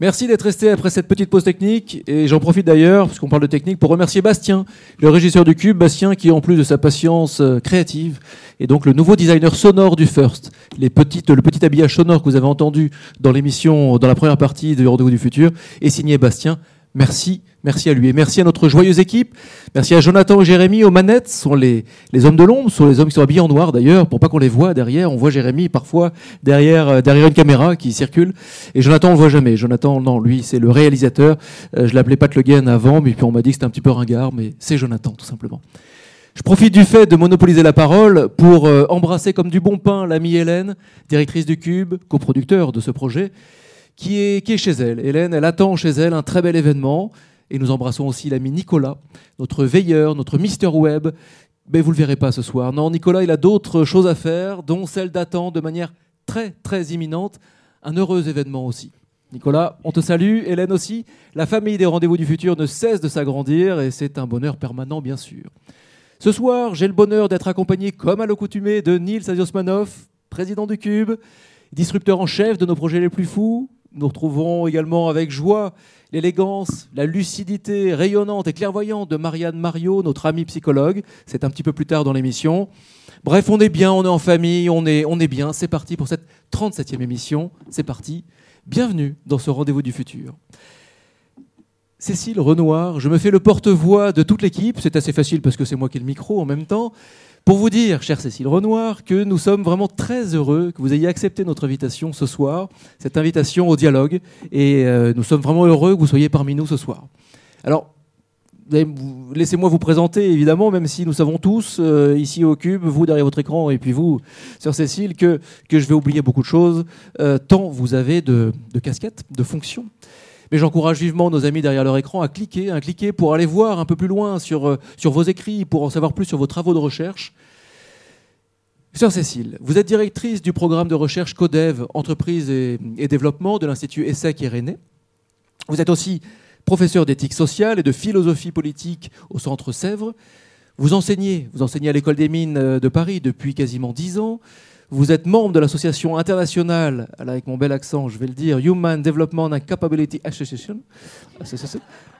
Merci d'être resté après cette petite pause technique. Et j'en profite d'ailleurs, puisqu'on parle de technique, pour remercier Bastien, le régisseur du Cube. Bastien qui, en plus de sa patience euh, créative, est donc le nouveau designer sonore du First. Le petit habillage sonore que vous avez entendu dans l'émission, dans la première partie de Rendez-vous du Futur, est signé Bastien. Merci, merci à lui. Et merci à notre joyeuse équipe. Merci à Jonathan et Jérémy aux manettes. Ce sont les, les hommes de l'ombre, ce sont les hommes qui sont habillés en noir d'ailleurs, pour pas qu'on les voit derrière. On voit Jérémy parfois derrière, euh, derrière une caméra qui circule. Et Jonathan, on le voit jamais. Jonathan, non, lui, c'est le réalisateur. Euh, je l'appelais Pat Le avant, mais puis on m'a dit que c'était un petit peu ringard, mais c'est Jonathan, tout simplement. Je profite du fait de monopoliser la parole pour euh, embrasser comme du bon pain l'amie Hélène, directrice du Cube, coproducteur de ce projet, qui est, chez elle. Hélène, elle attend chez elle un très bel événement. Et nous embrassons aussi l'ami Nicolas, notre veilleur, notre Mister Web. Mais vous le verrez pas ce soir. Non, Nicolas, il a d'autres choses à faire, dont celle d'attendre de manière très, très imminente un heureux événement aussi. Nicolas, on te salue, Hélène aussi. La famille des rendez-vous du futur ne cesse de s'agrandir et c'est un bonheur permanent, bien sûr. Ce soir, j'ai le bonheur d'être accompagné, comme à l'accoutumée, de Nils Asiosmanov, président du Cube, disrupteur en chef de nos projets les plus fous. Nous retrouverons également avec joie l'élégance, la lucidité rayonnante et clairvoyante de Marianne Mario, notre amie psychologue. C'est un petit peu plus tard dans l'émission. Bref, on est bien, on est en famille, on est, on est bien. C'est parti pour cette 37e émission. C'est parti. Bienvenue dans ce rendez-vous du futur. Cécile Renoir, je me fais le porte-voix de toute l'équipe. C'est assez facile parce que c'est moi qui ai le micro en même temps. Pour vous dire, chère Cécile Renoir, que nous sommes vraiment très heureux que vous ayez accepté notre invitation ce soir, cette invitation au dialogue. Et euh, nous sommes vraiment heureux que vous soyez parmi nous ce soir. Alors, laissez-moi vous présenter, évidemment, même si nous savons tous, euh, ici au Cube, vous derrière votre écran, et puis vous, sœur Cécile, que, que je vais oublier beaucoup de choses, euh, tant vous avez de, de casquettes, de fonctions. Mais j'encourage vivement nos amis derrière leur écran à cliquer, à cliquer pour aller voir un peu plus loin sur, euh, sur vos écrits, pour en savoir plus sur vos travaux de recherche. Sœur Cécile, vous êtes directrice du programme de recherche CODEV, entreprise et, développement de l'Institut ESSEC Irénée. Vous êtes aussi professeur d'éthique sociale et de philosophie politique au Centre Sèvres. Vous enseignez, vous enseignez à l'École des mines euh, de Paris depuis quasiment dix ans. Vous êtes membre de l'association internationale, avec mon bel accent, je vais le dire, Human Development and Capability Association.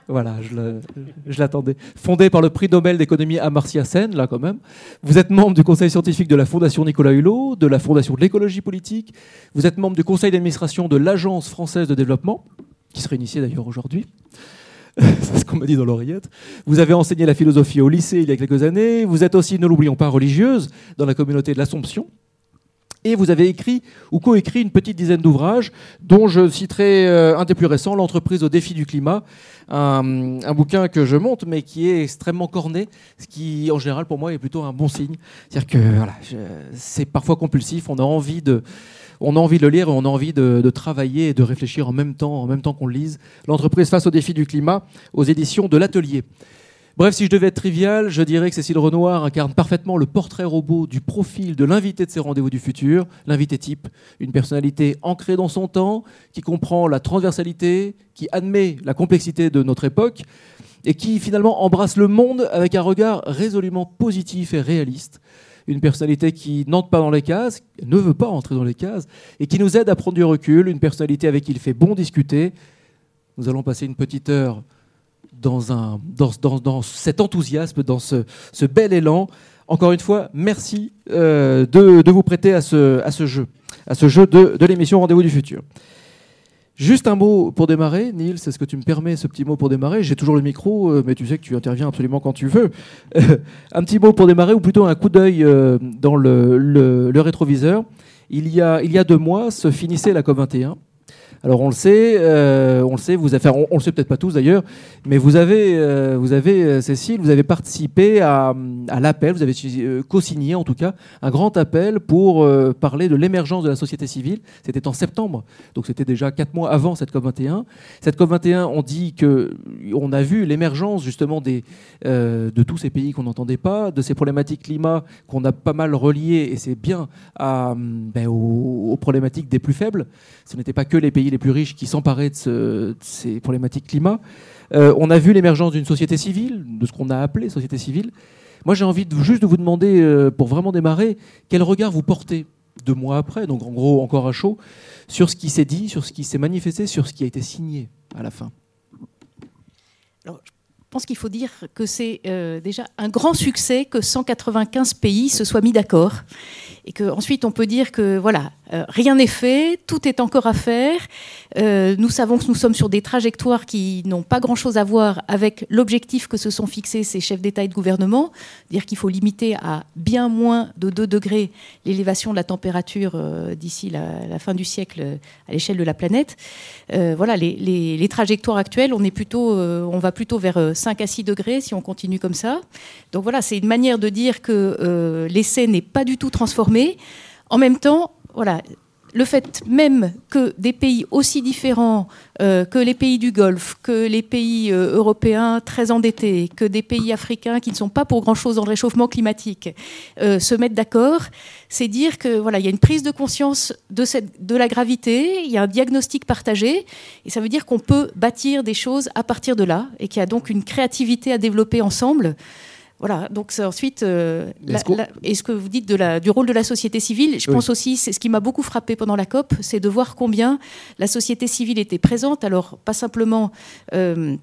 Voilà, je l'attendais. Fondée par le prix Nobel d'économie Amartya Sen, là quand même. Vous êtes membre du conseil scientifique de la Fondation Nicolas Hulot, de la Fondation de l'écologie politique. Vous êtes membre du conseil d'administration de l'Agence française de développement, qui serait initiée d'ailleurs aujourd'hui. C'est ce qu'on m'a dit dans l'oreillette. Vous avez enseigné la philosophie au lycée il y a quelques années. Vous êtes aussi, ne l'oublions pas, religieuse dans la communauté de l'Assomption. Et vous avez écrit ou coécrit une petite dizaine d'ouvrages, dont je citerai euh, un des plus récents, L'entreprise au défi du climat, un, bouquin que je monte, mais qui est extrêmement corné, ce qui, en général, pour moi, est plutôt un bon signe. C'est-à-dire que c'est parfois compulsif, on a envie de, on a envie le lire et on a envie de, de travailler et de réfléchir en même temps, en même temps qu'on le lise. L'entreprise face au défi du climat, aux éditions de l'Atelier. Bref, si je devais être trivial, je dirais que Cécile Renoir incarne parfaitement le portrait robot du profil de l'invité de ses rendez-vous du futur, l'invité type, une personnalité ancrée dans son temps, qui comprend la transversalité, qui admet la complexité de notre époque, et qui finalement embrasse le monde avec un regard résolument positif et réaliste. Une personnalité qui n'entre pas dans les cases, ne veut pas entrer dans les cases, et qui nous aide à prendre du recul, une personnalité avec qui il fait bon discuter. Nous allons passer une petite heure dans, un, dans, dans, dans cet enthousiasme, dans ce, ce, bel élan. Encore une fois, merci euh, de, de, vous prêter à ce, à ce jeu, à ce jeu de, de l'émission Rendez-vous du futur. Juste un mot pour démarrer, Nils, est-ce que tu me permets ce petit mot pour démarrer J'ai toujours le micro, euh, mais tu sais que tu interviens absolument quand tu veux. un petit mot pour démarrer, ou plutôt un coup d'œil euh, dans le, le, le, rétroviseur. Il y, a, il y a deux mois se finissait la COP21. Alors on le sait, euh, on le sait, vous avez, on, on, le sait peut-être pas tous d'ailleurs, mais vous avez, euh, vous avez euh, Cécile, vous avez participé à, l'appel, vous avez co-signé en tout cas un grand appel pour parler de l'émergence de la société civile. C'était en septembre, donc c'était déjà quatre mois avant cette COP 21. Cette COP 21, on dit que on a vu l'émergence justement de tous ces pays qu'on n'entendait pas, de ces problématiques climat qu'on a pas mal reliées, et c'est bien ben, aux, aux problématiques des plus faibles. Ce n'était pas que les pays les plus riches qui s'emparaient de, ce, de, ces problématiques climat. Euh, on a vu l'émergence d'une société civile, de ce qu'on a appelé société civile. Moi, j'ai envie juste de vous demander, euh, pour vraiment démarrer, quel regard vous portez deux mois après, donc en gros encore à chaud, sur ce qui s'est dit, sur ce qui s'est manifesté, sur ce qui a été signé à la fin? Alors, je pense qu'il faut dire que c'est euh, déjà un grand succès que 195 pays se soient mis d'accord et qu'ensuite on peut dire que voilà, euh, rien n'est fait, tout est encore à faire. Euh, nous savons que nous sommes sur des trajectoires qui n'ont pas grand-chose à voir avec l'objectif que se sont fixés ces chefs d'État et de gouvernement, dire qu'il faut limiter à bien moins de 2 degrés l'élévation de la température d'ici la, fin du siècle à l'échelle de la planète. voilà, les, les, trajectoires actuelles, on, est plutôt, on va plutôt vers 5 à 6 degrés si on continue comme ça. Donc voilà, c'est une manière de dire que l'essai n'est pas du tout transformé. En même temps, voilà, le fait même que des pays aussi différents euh, que les pays du Golfe, que les pays euh, européens très endettés, que des pays africains qui ne sont pas pour grand-chose dans le réchauffement climatique, euh, se mettent d'accord, c'est dire que voilà, il y a une prise de conscience de, de la gravité, il y a un diagnostic partagé, et ça veut dire qu'on peut bâtir des choses à partir de là, et qu'il y a donc une créativité à développer ensemble. Voilà, donc ensuite, euh, et ce que vous dites de la, du rôle de la société civile, je pense aussi, c'est ce qui m'a beaucoup frappé pendant la COP, c'est de voir combien la société civile était présente, alors pas simplement euh,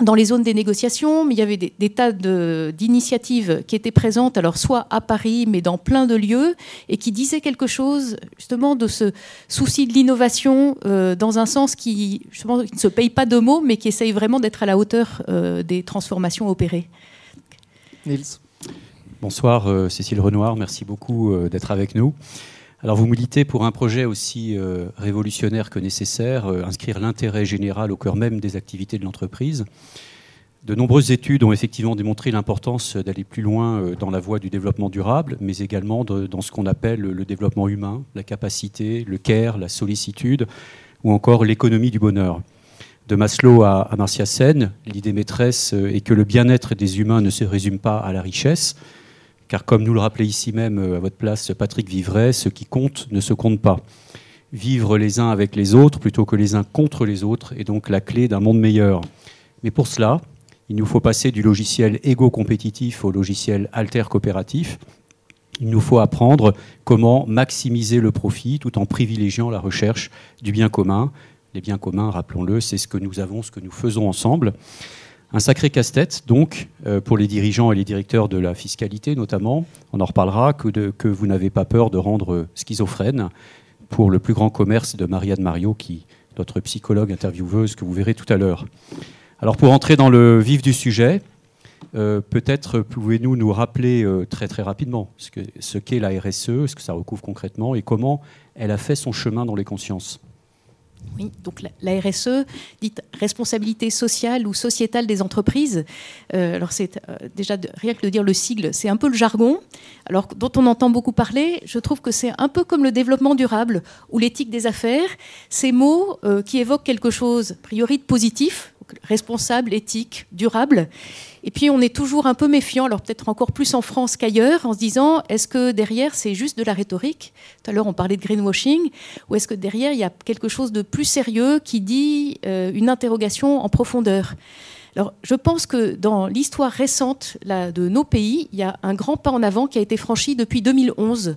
dans les zones des négociations, mais il y avait des, tas d'initiatives qui étaient présentes, alors soit à Paris, mais dans plein de lieux, et qui disaient quelque chose justement de ce souci de l'innovation euh, dans un sens qui, justement, qui ne se paye pas de mots, mais qui essaye vraiment d'être à la hauteur des transformations opérées. Bonsoir euh, Cécile Renoir, merci beaucoup euh, d'être avec nous. Alors vous militez pour un projet aussi euh, révolutionnaire que nécessaire, inscrire l'intérêt général au cœur même des activités de l'entreprise. De nombreuses études ont effectivement démontré l'importance d'aller plus loin dans la voie du développement durable, mais également dans ce qu'on appelle le développement humain, la capacité, le care, la sollicitude, ou encore l'économie du bonheur de Maslow à Amartya Sen, l'idée maîtresse euh, est que le bien-être des humains ne se résume pas à la richesse, car comme nous le rappelait ici même euh, à votre place Patrick Vivray, ce qui compte ne se compte pas. Vivre les uns avec les autres plutôt que les uns contre les autres est donc la clé d'un monde meilleur. Mais pour cela, il nous faut passer du logiciel égo-compétitif au logiciel alter-coopératif. Il nous faut apprendre comment maximiser le profit tout en privilégiant la recherche du bien commun, les biens communs, rappelons-le, c'est ce que nous avons, ce que nous faisons ensemble. Un sacré casse-tête, donc, euh, pour les dirigeants et les directeurs de la fiscalité notamment. On en reparlera, que, vous n'avez pas peur de rendre schizophrène pour le plus grand commerce de Marianne Mario, qui, notre psychologue intervieweuse, que vous verrez tout à l'heure. Alors, pour entrer dans le vif du sujet, euh, peut-être pouvez-vous nous rappeler euh, très très rapidement ce qu'est la RSE, ce que ça recouvre concrètement et comment elle a fait son chemin dans les consciences donc la, RSE, dite responsabilité sociale ou sociétale des entreprises. Euh, alors c'est euh, déjà rien que de dire le sigle, c'est un peu le jargon. Alors dont on entend beaucoup parler, je trouve que c'est un peu comme le développement durable ou l'éthique des affaires. Ces mots euh, qui évoquent quelque chose a priori de positif, responsable, éthique, durable, et puis on est toujours un peu méfiant, alors peut-être encore plus en France qu'ailleurs, en se disant est-ce que derrière c'est juste de la rhétorique? Tout à l'heure on parlait de greenwashing, ou est-ce que derrière il y a quelque chose de plus sérieux qui dit euh, une interrogation en profondeur? Alors, je pense que dans l'histoire récente de nos pays, il y a un grand pas en avant qui a été franchi depuis 2011.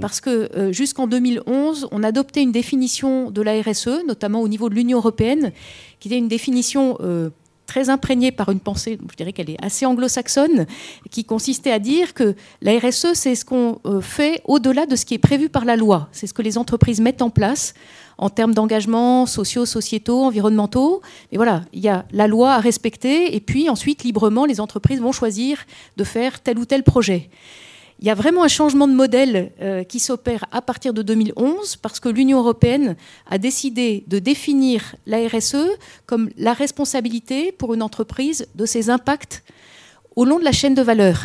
Parce que euh, jusqu'en 2011, on adoptait une définition de la RSE, notamment au niveau de l'Union européenne, qui était une définition euh, très imprégnée par une pensée, je dirais qu'elle est assez anglo-saxonne, qui consistait à dire que la RSE, c'est ce qu'on euh, fait au-delà de ce qui est prévu par la loi. C'est ce que les entreprises mettent en place en termes d'engagements sociaux, sociétaux, environnementaux. Et voilà, il y a la loi à respecter, et puis ensuite, librement, les entreprises vont choisir de faire tel ou tel projet. Il y a vraiment un changement de modèle euh, qui s'opère à partir de 2011 parce que l'Union européenne a décidé de définir la RSE comme la responsabilité pour une entreprise de ses impacts au long de la chaîne de valeur.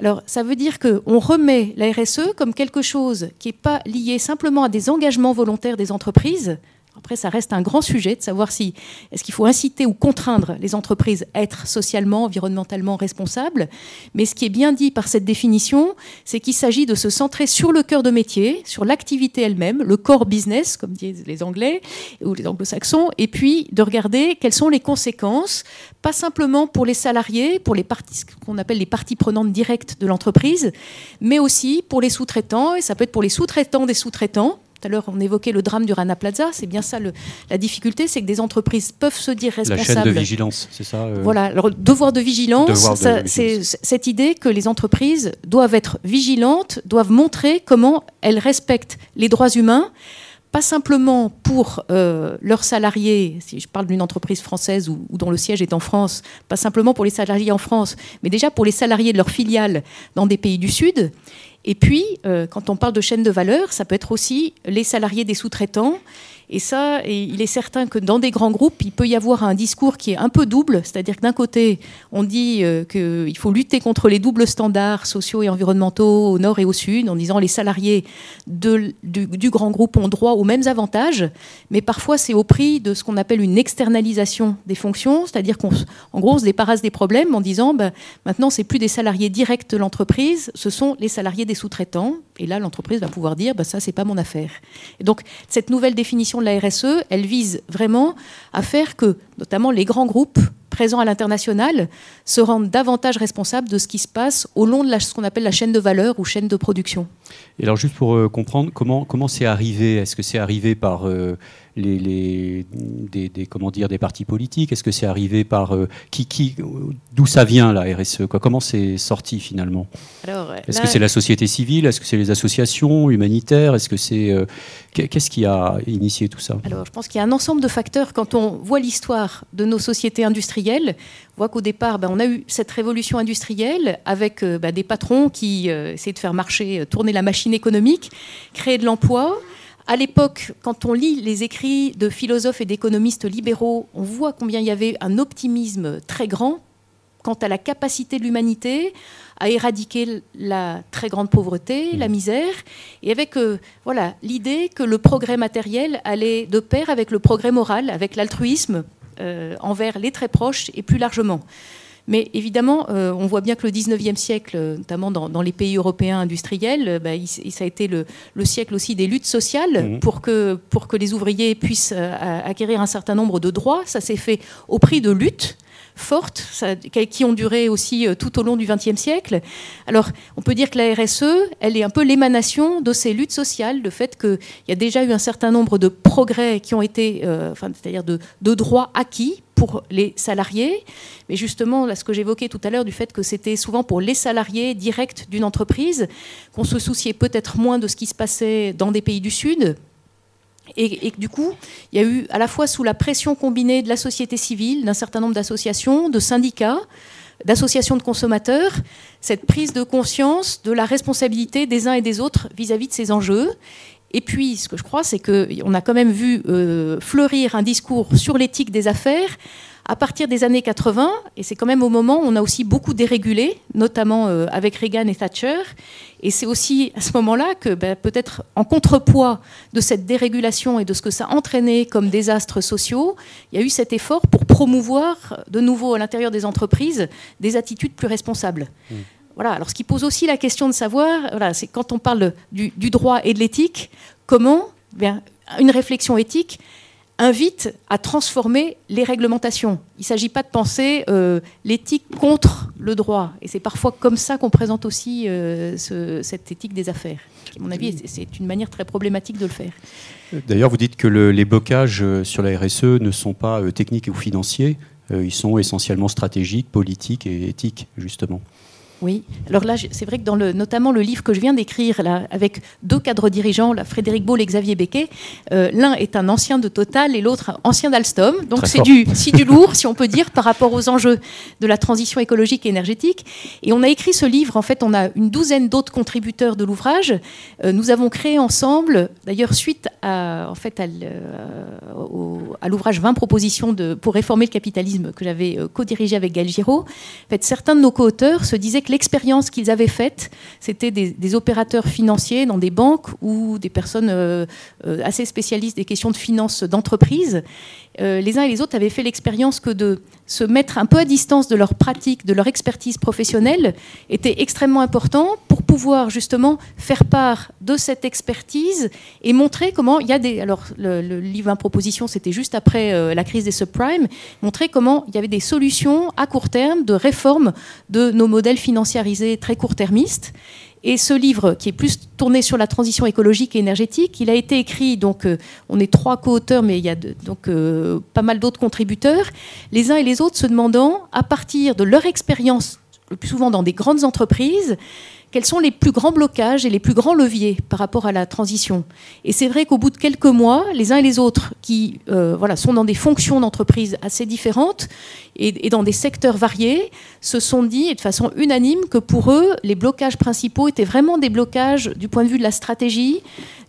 Alors, ça veut dire qu'on remet la RSE comme quelque chose qui n'est pas lié simplement à des engagements volontaires des entreprises. Après, ça reste un grand sujet de savoir si est-ce qu'il faut inciter ou contraindre les entreprises à être socialement, environnementalement responsables. Mais ce qui est bien dit par cette définition, c'est qu'il s'agit de se centrer sur le cœur de métier, sur l'activité elle-même, le core business, comme disent les Anglais ou les Anglo-Saxons, et puis de regarder quelles sont les conséquences, pas simplement pour les salariés, pour les parties, qu'on appelle les parties prenantes directes de l'entreprise, mais aussi pour les sous-traitants, et ça peut être pour les sous-traitants des sous-traitants, tout à l'heure, on évoquait le drame du Rana Plaza. C'est bien ça la difficulté, c'est que des entreprises peuvent se dire responsables. La chaîne de vigilance, c'est ça euh Voilà, alors devoir de vigilance, c'est cette idée que les entreprises doivent être vigilantes, doivent montrer comment elles respectent les droits humains pas simplement pour euh, leurs salariés, si je parle d'une entreprise française ou, dont le siège est en France, pas simplement pour les salariés en France, mais déjà pour les salariés de leurs filiales dans des pays du Sud. Et puis, euh, quand on parle de chaîne de valeur, ça peut être aussi les salariés des sous-traitants et ça, il est certain que dans des grands groupes, il peut y avoir un discours qui est un peu double, c'est-à-dire que d'un côté, on dit euh, qu'il faut lutter contre les doubles standards sociaux et environnementaux au nord et au sud, en disant les salariés du, grand groupe ont droit aux mêmes avantages, mais parfois c'est au prix de ce qu'on appelle une externalisation des fonctions, c'est-à-dire qu'en gros, on se débarrasse des problèmes en disant ben, maintenant, c'est plus des salariés directs de l'entreprise, ce sont les salariés des sous-traitants, et là, l'entreprise va pouvoir dire ben, ça, c'est pas mon affaire. Donc, cette nouvelle définition de la RSE, elle vise vraiment à faire que, notamment les grands groupes présents à l'international, se rendent davantage responsables de ce qui se passe au long de ce qu'on appelle la chaîne de valeur ou chaîne de production. Et alors juste pour euh, comprendre, comment comment c'est arrivé? Est-ce que c'est arrivé par euh, les, des, comment dire, des partis politiques? Est-ce que c'est arrivé par euh, qui, qui d'où ça vient la RSE quoi Comment c'est sorti finalement? Est-ce que c'est la société civile? Est-ce que c'est les associations humanitaires? Est-ce que c'est qu'est-ce qui a initié tout ça? Alors je pense qu'il y a un ensemble de facteurs. Quand on voit l'histoire de nos sociétés industrielles, on voit qu'au départ, ben, on a eu cette révolution industrielle avec ben, des patrons qui essayaient de faire marcher, tourner la machine économique, créer de l'emploi. À l'époque, quand on lit les écrits de philosophes et d'économistes libéraux, on voit combien il y avait un optimisme très grand quant à la capacité de l'humanité à éradiquer la très grande pauvreté, la misère, et avec euh, voilà l'idée que le progrès matériel allait de pair avec le progrès moral, avec l'altruisme euh, envers les très proches et plus largement. Mais évidemment, euh, on voit bien que le 19e siècle, notamment dans, les pays européens industriels, euh, bah, ça a été le, siècle aussi des luttes sociales mmh. pour, que, pour que les ouvriers puissent euh, acquérir un certain nombre de droits. Ça s'est fait au prix de luttes fortes, qui ont duré aussi tout au long du XXe siècle. Alors, on peut dire que la RSE, elle est un peu l'émanation de ces luttes sociales, le fait qu'il y a déjà eu un certain nombre de progrès qui ont été, enfin, c'est-à-dire de, de droits acquis pour les salariés. Mais justement, là, ce que j'évoquais tout à l'heure du fait que c'était souvent pour les salariés directs d'une entreprise, qu'on se souciait peut-être moins de ce qui se passait dans des pays du Sud. Et, du coup, il y a eu à la fois sous la pression combinée de la société civile, d'un certain nombre d'associations, de syndicats, d'associations de consommateurs, cette prise de conscience de la responsabilité des uns et des autres vis-à-vis -vis de ces enjeux. Et puis, ce que je crois, c'est qu'on a quand même vu euh, fleurir un discours sur l'éthique des affaires à partir des années 80, et c'est quand même au moment où on a aussi beaucoup dérégulé, notamment euh, avec Reagan et Thatcher. Et c'est aussi à ce moment-là que, ben, peut-être en contrepoids de cette dérégulation et de ce que ça a entraîné comme désastres sociaux, il y a eu cet effort pour promouvoir de nouveau à l'intérieur des entreprises des attitudes plus responsables. Mmh. Voilà. Alors, ce qui pose aussi la question de savoir, voilà, c'est quand on parle du, droit et de l'éthique, comment bien, une réflexion éthique invite à transformer les réglementations. Il ne s'agit pas de penser euh, l'éthique contre le droit. Et c'est parfois comme ça qu'on présente aussi euh, cette éthique des affaires. À mon avis, c'est une manière très problématique de le faire. D'ailleurs, vous dites que les blocages euh, sur la RSE ne sont pas techniques ou financiers, ils sont essentiellement stratégiques, politiques et éthiques, justement. Oui, alors là, c'est vrai que dans le, notamment le livre que je viens d'écrire, là, avec deux cadres dirigeants, là, Frédéric Boll et Xavier Becquet, euh, l'un est un ancien de Total et l'autre ancien d'Alstom. Donc c'est du, du lourd, si on peut dire, par rapport aux enjeux de la transition écologique et énergétique. Et on a écrit ce livre, en fait, on a une douzaine d'autres contributeurs de l'ouvrage. Euh, nous avons créé ensemble, d'ailleurs, suite à, en fait, à l'ouvrage 20 propositions de, pour réformer le capitalisme que j'avais euh, co-dirigé avec Gaël Giraud, en fait, certains de nos co-auteurs se disaient l'expérience qu'ils avaient faite, c'était des, opérateurs financiers dans des banques ou des personnes euh, euh, assez spécialistes des questions de finances d'entreprise. Euh, les uns et les autres avaient fait l'expérience que de se mettre un peu à distance de leur pratique, de leur expertise professionnelle, était extrêmement important pour pouvoir justement faire part de cette expertise et montrer comment il y a des... Alors le, livre en proposition, c'était juste après la crise des subprimes, montrer comment il y avait des solutions à court terme de réforme de nos modèles financiarisés très court-termistes. Et ce livre, qui est plus tourné sur la transition écologique et énergétique, il a été écrit, donc euh, on est trois co-auteurs, mais il y a donc euh, pas mal d'autres contributeurs, les uns et les autres se demandant, à partir de leur expérience, le plus souvent dans des grandes entreprises, quels sont les plus grands blocages et les plus grands leviers par rapport à la transition. Et c'est vrai qu'au bout de quelques mois, les uns et les autres, qui euh, voilà, sont dans des fonctions d'entreprise assez différentes et, dans des secteurs variés, se sont dit de façon unanime que pour eux, les blocages principaux étaient vraiment des blocages du point de vue de la stratégie,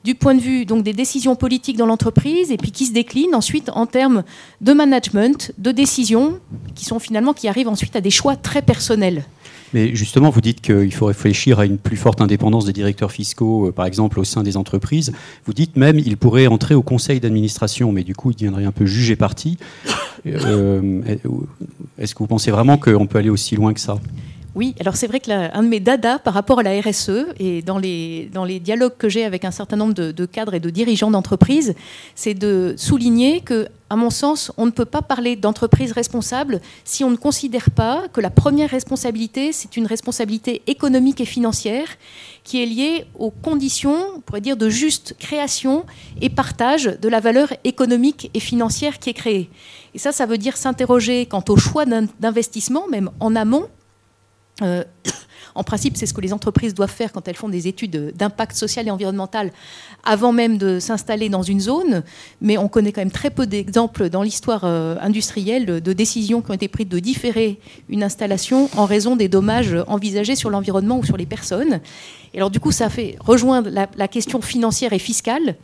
du point de vue donc des décisions politiques dans l'entreprise, et puis qui se déclinent ensuite en termes de management, de décisions, qui sont finalement qui arrivent ensuite à des choix très personnels. Mais justement, vous dites qu'il faut réfléchir à une plus forte indépendance des directeurs fiscaux, euh, par exemple, au sein des entreprises. Vous dites même qu'il pourrait entrer au conseil d'administration, mais du coup, il deviendrait un peu jugé parti. Euh, est-ce que vous pensez vraiment qu'on peut aller aussi loin que ça? Oui, alors c'est vrai que un de mes dadas par rapport à la RSE et dans les, dans les dialogues que j'ai avec un certain nombre de, cadres et de dirigeants d'entreprises, c'est de souligner que, à mon sens, on ne peut pas parler d'entreprise responsable si on ne considère pas que la première responsabilité, c'est une responsabilité économique et financière qui est liée aux conditions, on pourrait dire, de juste création et partage de la valeur économique et financière qui est créée. Et ça, ça veut dire s'interroger quant au choix d'investissement, même en amont, euh, en principe, c'est ce que les entreprises doivent faire quand elles font des études d'impact social et environnemental avant même de s'installer dans une zone. Mais on connaît quand même très peu d'exemples dans l'histoire euh, industrielle de décisions qui ont été prises de différer une installation en raison des dommages envisagés sur l'environnement ou sur les personnes. Et alors du coup, ça fait rejoindre la question financière et fiscale.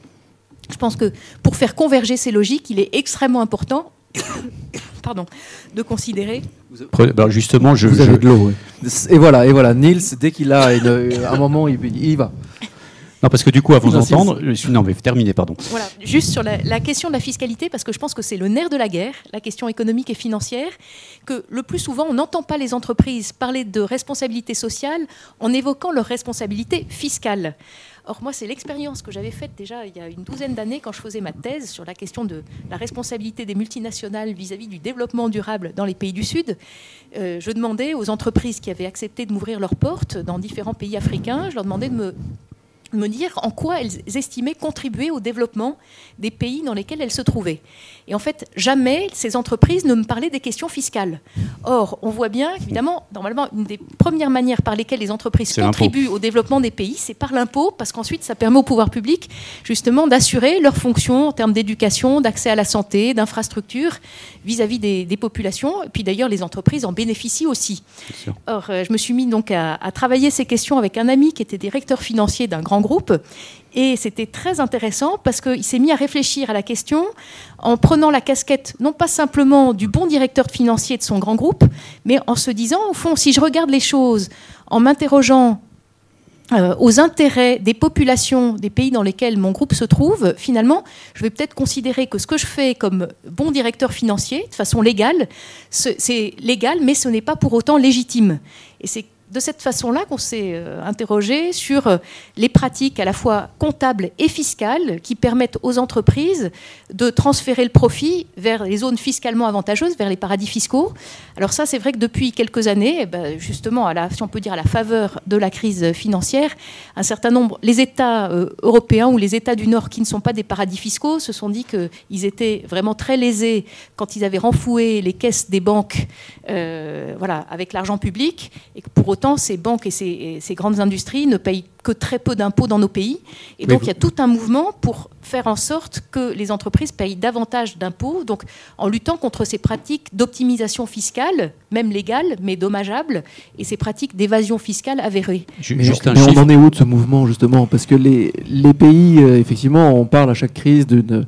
Je pense que pour faire converger ces logiques, il est extrêmement important pardon, de considérer. Ben, justement, je, vous avez de l'eau. Et voilà, et voilà. Nils, dès qu'il a un moment, il, y va. Non, parce que du coup, avant d'entendre, non, mais terminer, pardon. Voilà, juste sur la, la, question de la fiscalité, parce que je pense que c'est le nerf de la guerre, la question économique et financière, que le plus souvent, on n'entend pas les entreprises parler de responsabilité sociale en évoquant leur responsabilité fiscale. Or, moi, c'est l'expérience que j'avais faite déjà il y a une douzaine d'années quand je faisais ma thèse sur la question de la responsabilité des multinationales vis-à-vis du développement durable dans les pays du Sud. Euh, je demandais aux entreprises qui avaient accepté de m'ouvrir leurs portes dans différents pays africains, je leur demandais de me me dire en quoi elles estimaient contribuer au développement des pays dans lesquels elles se trouvaient. Et en fait, jamais ces entreprises ne me parlaient des questions fiscales. Or, on voit bien, évidemment, normalement, une des premières manières par lesquelles les entreprises contribuent au développement des pays, c'est par l'impôt, parce qu'ensuite, ça permet au pouvoir public, justement, d'assurer leurs fonctions en termes d'éducation, d'accès à la santé, d'infrastructures vis-à-vis des, populations. Et puis d'ailleurs, les entreprises en bénéficient aussi. Or, euh, je me suis mis donc à, à travailler ces questions avec un ami qui était directeur financier d'un grand groupe. Et c'était très intéressant parce qu'il s'est mis à réfléchir à la question en prenant la casquette, non pas simplement du bon directeur financier de son grand groupe, mais en se disant, au fond, si je regarde les choses en m'interrogeant euh, aux intérêts des populations des pays dans lesquels mon groupe se trouve, finalement, je vais peut-être considérer que ce que je fais comme bon directeur financier, de façon légale, c'est légal, mais ce n'est pas pour autant légitime. Et c'est de cette façon-là qu'on s'est euh, interrogé sur euh, les pratiques à la fois comptables et fiscales qui permettent aux entreprises de transférer le profit vers les zones fiscalement avantageuses, vers les paradis fiscaux. Alors ça, c'est vrai que depuis quelques années, eh ben, justement, à la, si on peut dire à la faveur de la crise financière, un certain nombre, les États euh, européens ou les États du Nord qui ne sont pas des paradis fiscaux se sont dit qu'ils étaient vraiment très lésés quand ils avaient renfloué les caisses des banques voilà, avec l'argent public et que pour autant, ces banques et ces, grandes industries ne payent que très peu d'impôts dans nos pays. Et donc, il y a tout un mouvement pour faire en sorte que les entreprises payent davantage d'impôts, donc en luttant contre ces pratiques d'optimisation fiscale, même légales, mais dommageables, et ces pratiques d'évasion fiscale avérées. Mais, on en est où de ce mouvement, justement? Parce que les, les pays, euh, effectivement, on parle à chaque crise d'une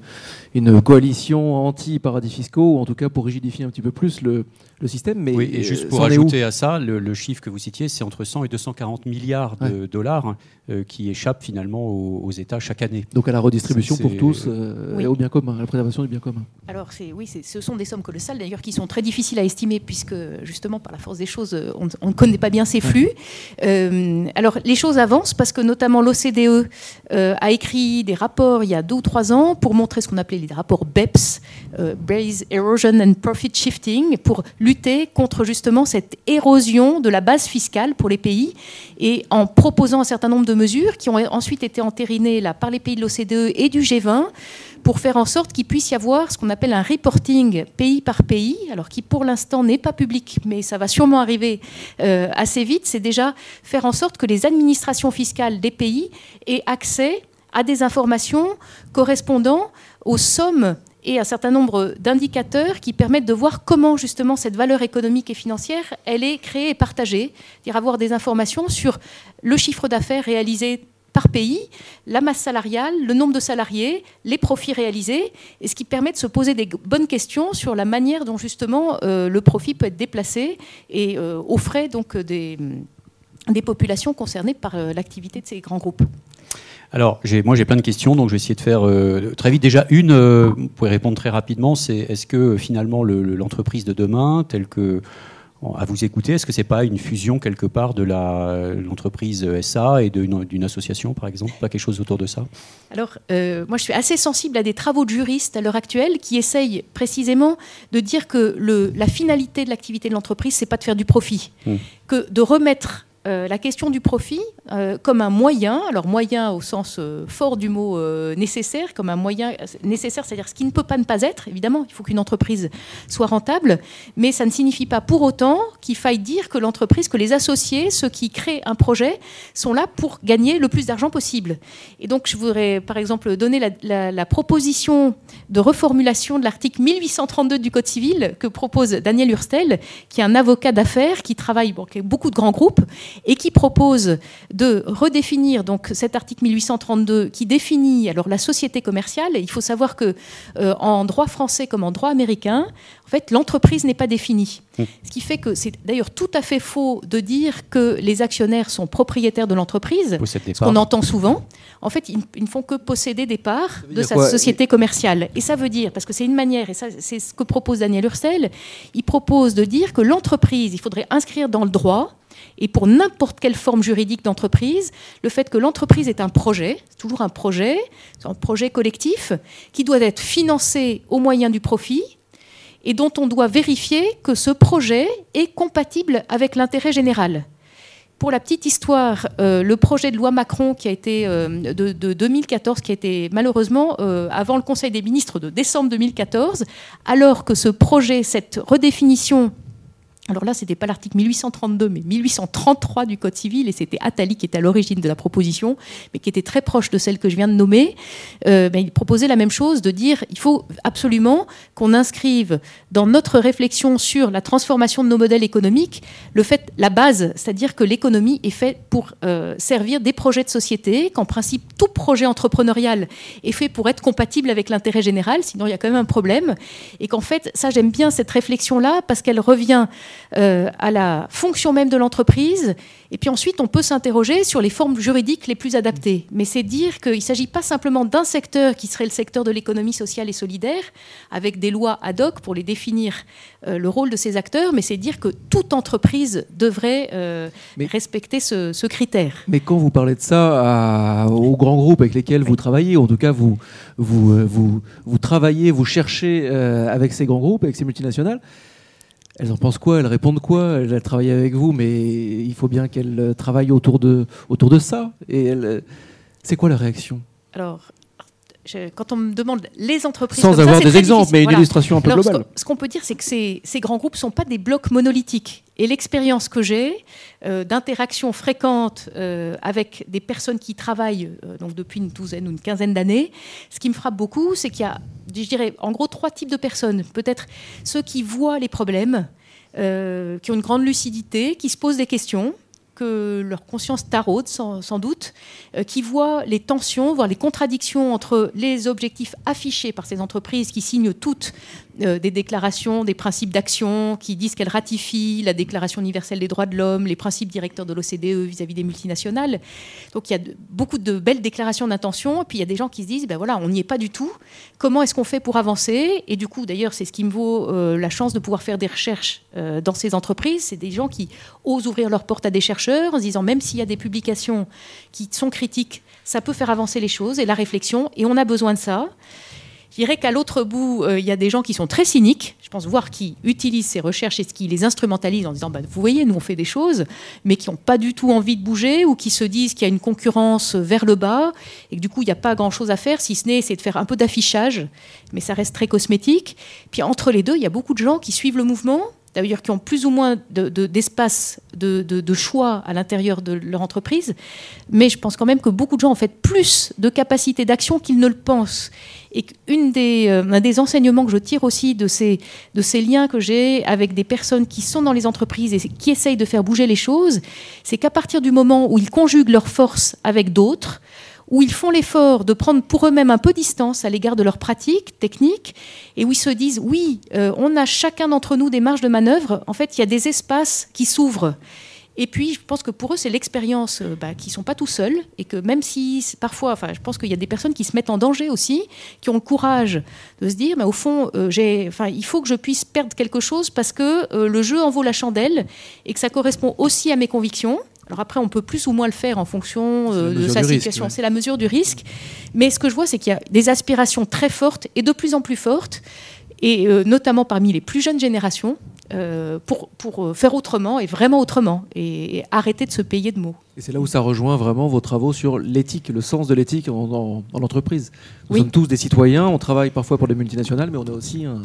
une coalition anti-paradis fiscaux, ou en tout cas pour rigidifier un petit peu plus le, le système. Mais oui, et juste euh, pour ajouter à ça, le, le chiffre que vous citiez, c'est entre 100 et 240 milliards de dollars euh, qui échappent finalement aux, aux États chaque année. Donc à la redistribution C'est- pour c'est- tous euh, Oui. et au bien commun, à la préservation du bien commun. Alors c'est oui, ce sont des sommes colossales d'ailleurs qui sont très difficiles à estimer puisque justement par la force des choses, on, on ne connaît pas bien ces flux. Euh, alors les choses avancent parce que notamment l'OCDE euh, a écrit des rapports il y a deux ou trois ans pour montrer ce qu'on appelait les rapports BEPS, euh, Base Erosion and Profit Shifting, pour lutter contre justement cette érosion de la base fiscale pour les pays. Et en proposant un certain nombre de mesures qui ont ensuite été entérinées là, par les pays de l'OCDE et du G20 pour faire en sorte qu'il puisse y avoir ce qu'on appelle un reporting pays par pays, alors qui pour l'instant n'est pas public, mais ça va sûrement arriver euh, assez vite, c'est déjà faire en sorte que les administrations fiscales des pays aient accès à des informations correspondant aux sommes et un certain nombre d'indicateurs qui permettent de voir comment justement cette valeur économique et financière, elle est créée et partagée, c'est-à-dire avoir des informations sur le chiffre d'affaires réalisé par pays, la masse salariale, le nombre de salariés, les profits réalisés, et ce qui permet de se poser des bonnes questions sur la manière dont justement euh, le profit peut être déplacé et euh, aux frais donc des, des populations concernées par euh, l'activité de ces grands groupes. Alors, moi j'ai plein de questions, donc je vais essayer de faire euh, très vite. Déjà, une, euh, vous pouvez répondre très rapidement, c'est est-ce que euh, finalement le- le- l'entreprise de demain, telle que à vous écouter, est-ce que c'est pas une fusion quelque part de l'entreprise SA et d'une association, par exemple? Pas quelque chose autour de ça? Alors, euh, moi, je suis assez sensible à des travaux de juristes à l'heure actuelle qui essayent précisément de dire que le, la finalité de l'activité de l'entreprise, c'est pas de faire du profit, Mm. que de remettre euh, la question du profit euh, comme un moyen, alors moyen au sens euh, fort du mot euh, nécessaire, comme un moyen nécessaire, c'est-à-dire ce qui ne peut pas ne pas être, évidemment, il faut qu'une entreprise soit rentable, mais ça ne signifie pas pour autant qu'il faille dire que l'entreprise, que les associés, ceux qui créent un projet, sont là pour gagner le plus d'argent possible. Et donc, je voudrais, par exemple, donner la, proposition de reformulation de l'article 1832 du Code civil que propose Daniel Hurstel, qui est un avocat d'affaires qui travaille avec beaucoup de grands groupes et qui propose de redéfinir donc cet article 1832 qui définit alors la société commerciale. Et il faut savoir que euh, en droit français comme en droit américain, en fait, l'entreprise n'est pas définie. Ce qui fait que c'est d'ailleurs tout à fait faux de dire que les actionnaires sont propriétaires de l'entreprise ce qu'on entend souvent. En fait, ils, ils ne font que posséder des parts de sa quoi société commerciale. Et ça veut dire, parce que c'est une manière, et ça, c'est ce que propose Daniel Ursel, il propose de dire que l'entreprise, il faudrait inscrire dans le droit, et pour n'importe quelle forme juridique d'entreprise, le fait que l'entreprise est un projet, c'est toujours un projet, c'est un projet collectif, qui doit être financé au moyen du profit, et dont on doit vérifier que ce projet est compatible avec l'intérêt général. Pour la petite histoire, euh, le projet de loi Macron qui a été euh, de, de 2014, qui a été malheureusement euh, avant le Conseil des ministres de décembre 2014, alors que ce projet, cette redéfinition alors là, ce n'était pas l'article 1832, mais 1833 du Code civil, et c'était Attali qui était à l'origine de la proposition, mais qui était très proche de celle que je viens de nommer. Euh, ben, il proposait la même chose, de dire il faut absolument qu'on inscrive dans notre réflexion sur la transformation de nos modèles économiques le fait, la base, c'est-à-dire que l'économie est faite pour euh, servir des projets de société, qu'en principe tout projet entrepreneurial est fait pour être compatible avec l'intérêt général, sinon il y a quand même un problème, et qu'en fait, ça j'aime bien cette réflexion-là parce qu'elle revient euh, à la fonction même de l'entreprise. Et puis ensuite, on peut s'interroger sur les formes juridiques les plus adaptées. Mais c'est dire qu'il ne s'agit pas simplement d'un secteur qui serait le secteur de l'économie sociale et solidaire, avec des lois ad hoc pour les définir euh, le rôle de ces acteurs, mais c'est dire que toute entreprise devrait euh, Mais- respecter ce, ce critère. Mais quand vous parlez de ça à- aux grands groupes avec lesquels vous travaillez, ou en tout cas vous, vous, vous, vous travaillez, vous cherchez euh, avec ces grands groupes, avec ces multinationales, elles en pensent quoi? Elles répondent quoi? Elles, travaillent avec vous, mais il faut bien qu'elles euh, travaillent autour de, ça. Et euh, c'est quoi la réaction? Je- quand on me demande les entreprises... Sans comme avoir des exemples, difficile. mais une Voilà. illustration un peu Alors, globale. qu'on- ce qu'on peut dire, c'est que ces, ces grands groupes ne sont pas des blocs monolithiques. Et l'expérience que j'ai euh, d'interaction fréquente euh, avec des personnes qui travaillent euh, donc depuis une douzaine ou une quinzaine d'années, ce qui me frappe beaucoup, c'est qu'il y a, je dirais, en gros trois types de personnes. Peut-être ceux qui voient les problèmes, qui ont une grande lucidité, qui se posent des questions que leur conscience taraude sans, doute, euh, qui voient les tensions, voire les contradictions entre les objectifs affichés par ces entreprises qui signent toutes euh, des déclarations, des principes d'action qui disent qu'elles ratifient la Déclaration universelle des droits de l'homme, les principes directeurs de l'OCDE vis-à-vis des multinationales. Donc il y a beaucoup de belles déclarations d'intention, et puis il y a des gens qui se disent, ben voilà, on n'y est pas du tout. Comment est-ce qu'on fait pour avancer? Et du coup, d'ailleurs, c'est ce qui me vaut euh, la chance de pouvoir faire des recherches euh, dans ces entreprises. C'est des gens qui osent ouvrir leurs portes à des chercheurs en se disant, même s'il y a des publications qui sont critiques, ça peut faire avancer les choses et la réflexion, et on a besoin de ça. Je dirais qu'à l'autre bout, euh, il y a des gens qui sont très cyniques, je pense, voir qui utilisent ces recherches et qui les instrumentalisent en disant bah, Vous voyez, nous, on fait des choses, mais qui n'ont pas du tout envie de bouger ou qui se disent qu'il y a une concurrence vers le bas et que du coup, il n'y a pas grand-chose à faire, si ce n'est essayer de faire un peu d'affichage, mais ça reste très cosmétique. Puis entre les deux, il y a beaucoup de gens qui suivent le mouvement, d'ailleurs qui ont plus ou moins d'espace de, choix à l'intérieur de leur entreprise, mais je pense quand même que beaucoup de gens ont fait plus de capacité d'action qu'ils ne le pensent. Et une des, euh, un des enseignements que je tire aussi de ces, de ces liens que j'ai avec des personnes qui sont dans les entreprises et qui essayent de faire bouger les choses, c'est qu'à partir du moment où ils conjuguent leurs forces avec d'autres, où ils font l'effort de prendre pour eux-mêmes un peu distance à l'égard de leurs pratiques techniques, et où ils se disent, oui, euh, on a chacun d'entre nous des marges de manœuvre, en fait, il y a des espaces qui s'ouvrent. Et puis, je pense que pour eux, c'est l'expérience euh, bah, qu'ils ne sont pas tout seuls et que même si parfois, enfin, je pense qu'il y a des personnes qui se mettent en danger aussi, qui ont le courage de se dire, mais au fond, euh, il faut que je puisse perdre quelque chose parce que le jeu en vaut la chandelle et que ça correspond aussi à mes convictions. Alors après, on peut plus ou moins le faire en fonction euh, de sa situation. C'est la mesure du risque. Mais ce que je vois, c'est qu'il y a des aspirations très fortes et de plus en plus fortes, et euh, notamment parmi les plus jeunes générations, euh, pour, pour, faire autrement et vraiment autrement, et, arrêter de se payer de mots. Et c'est là où ça rejoint vraiment vos travaux sur l'éthique, le sens de l'éthique en, entreprise. Nous sommes tous des citoyens, on travaille parfois pour des multinationales, mais on a aussi un,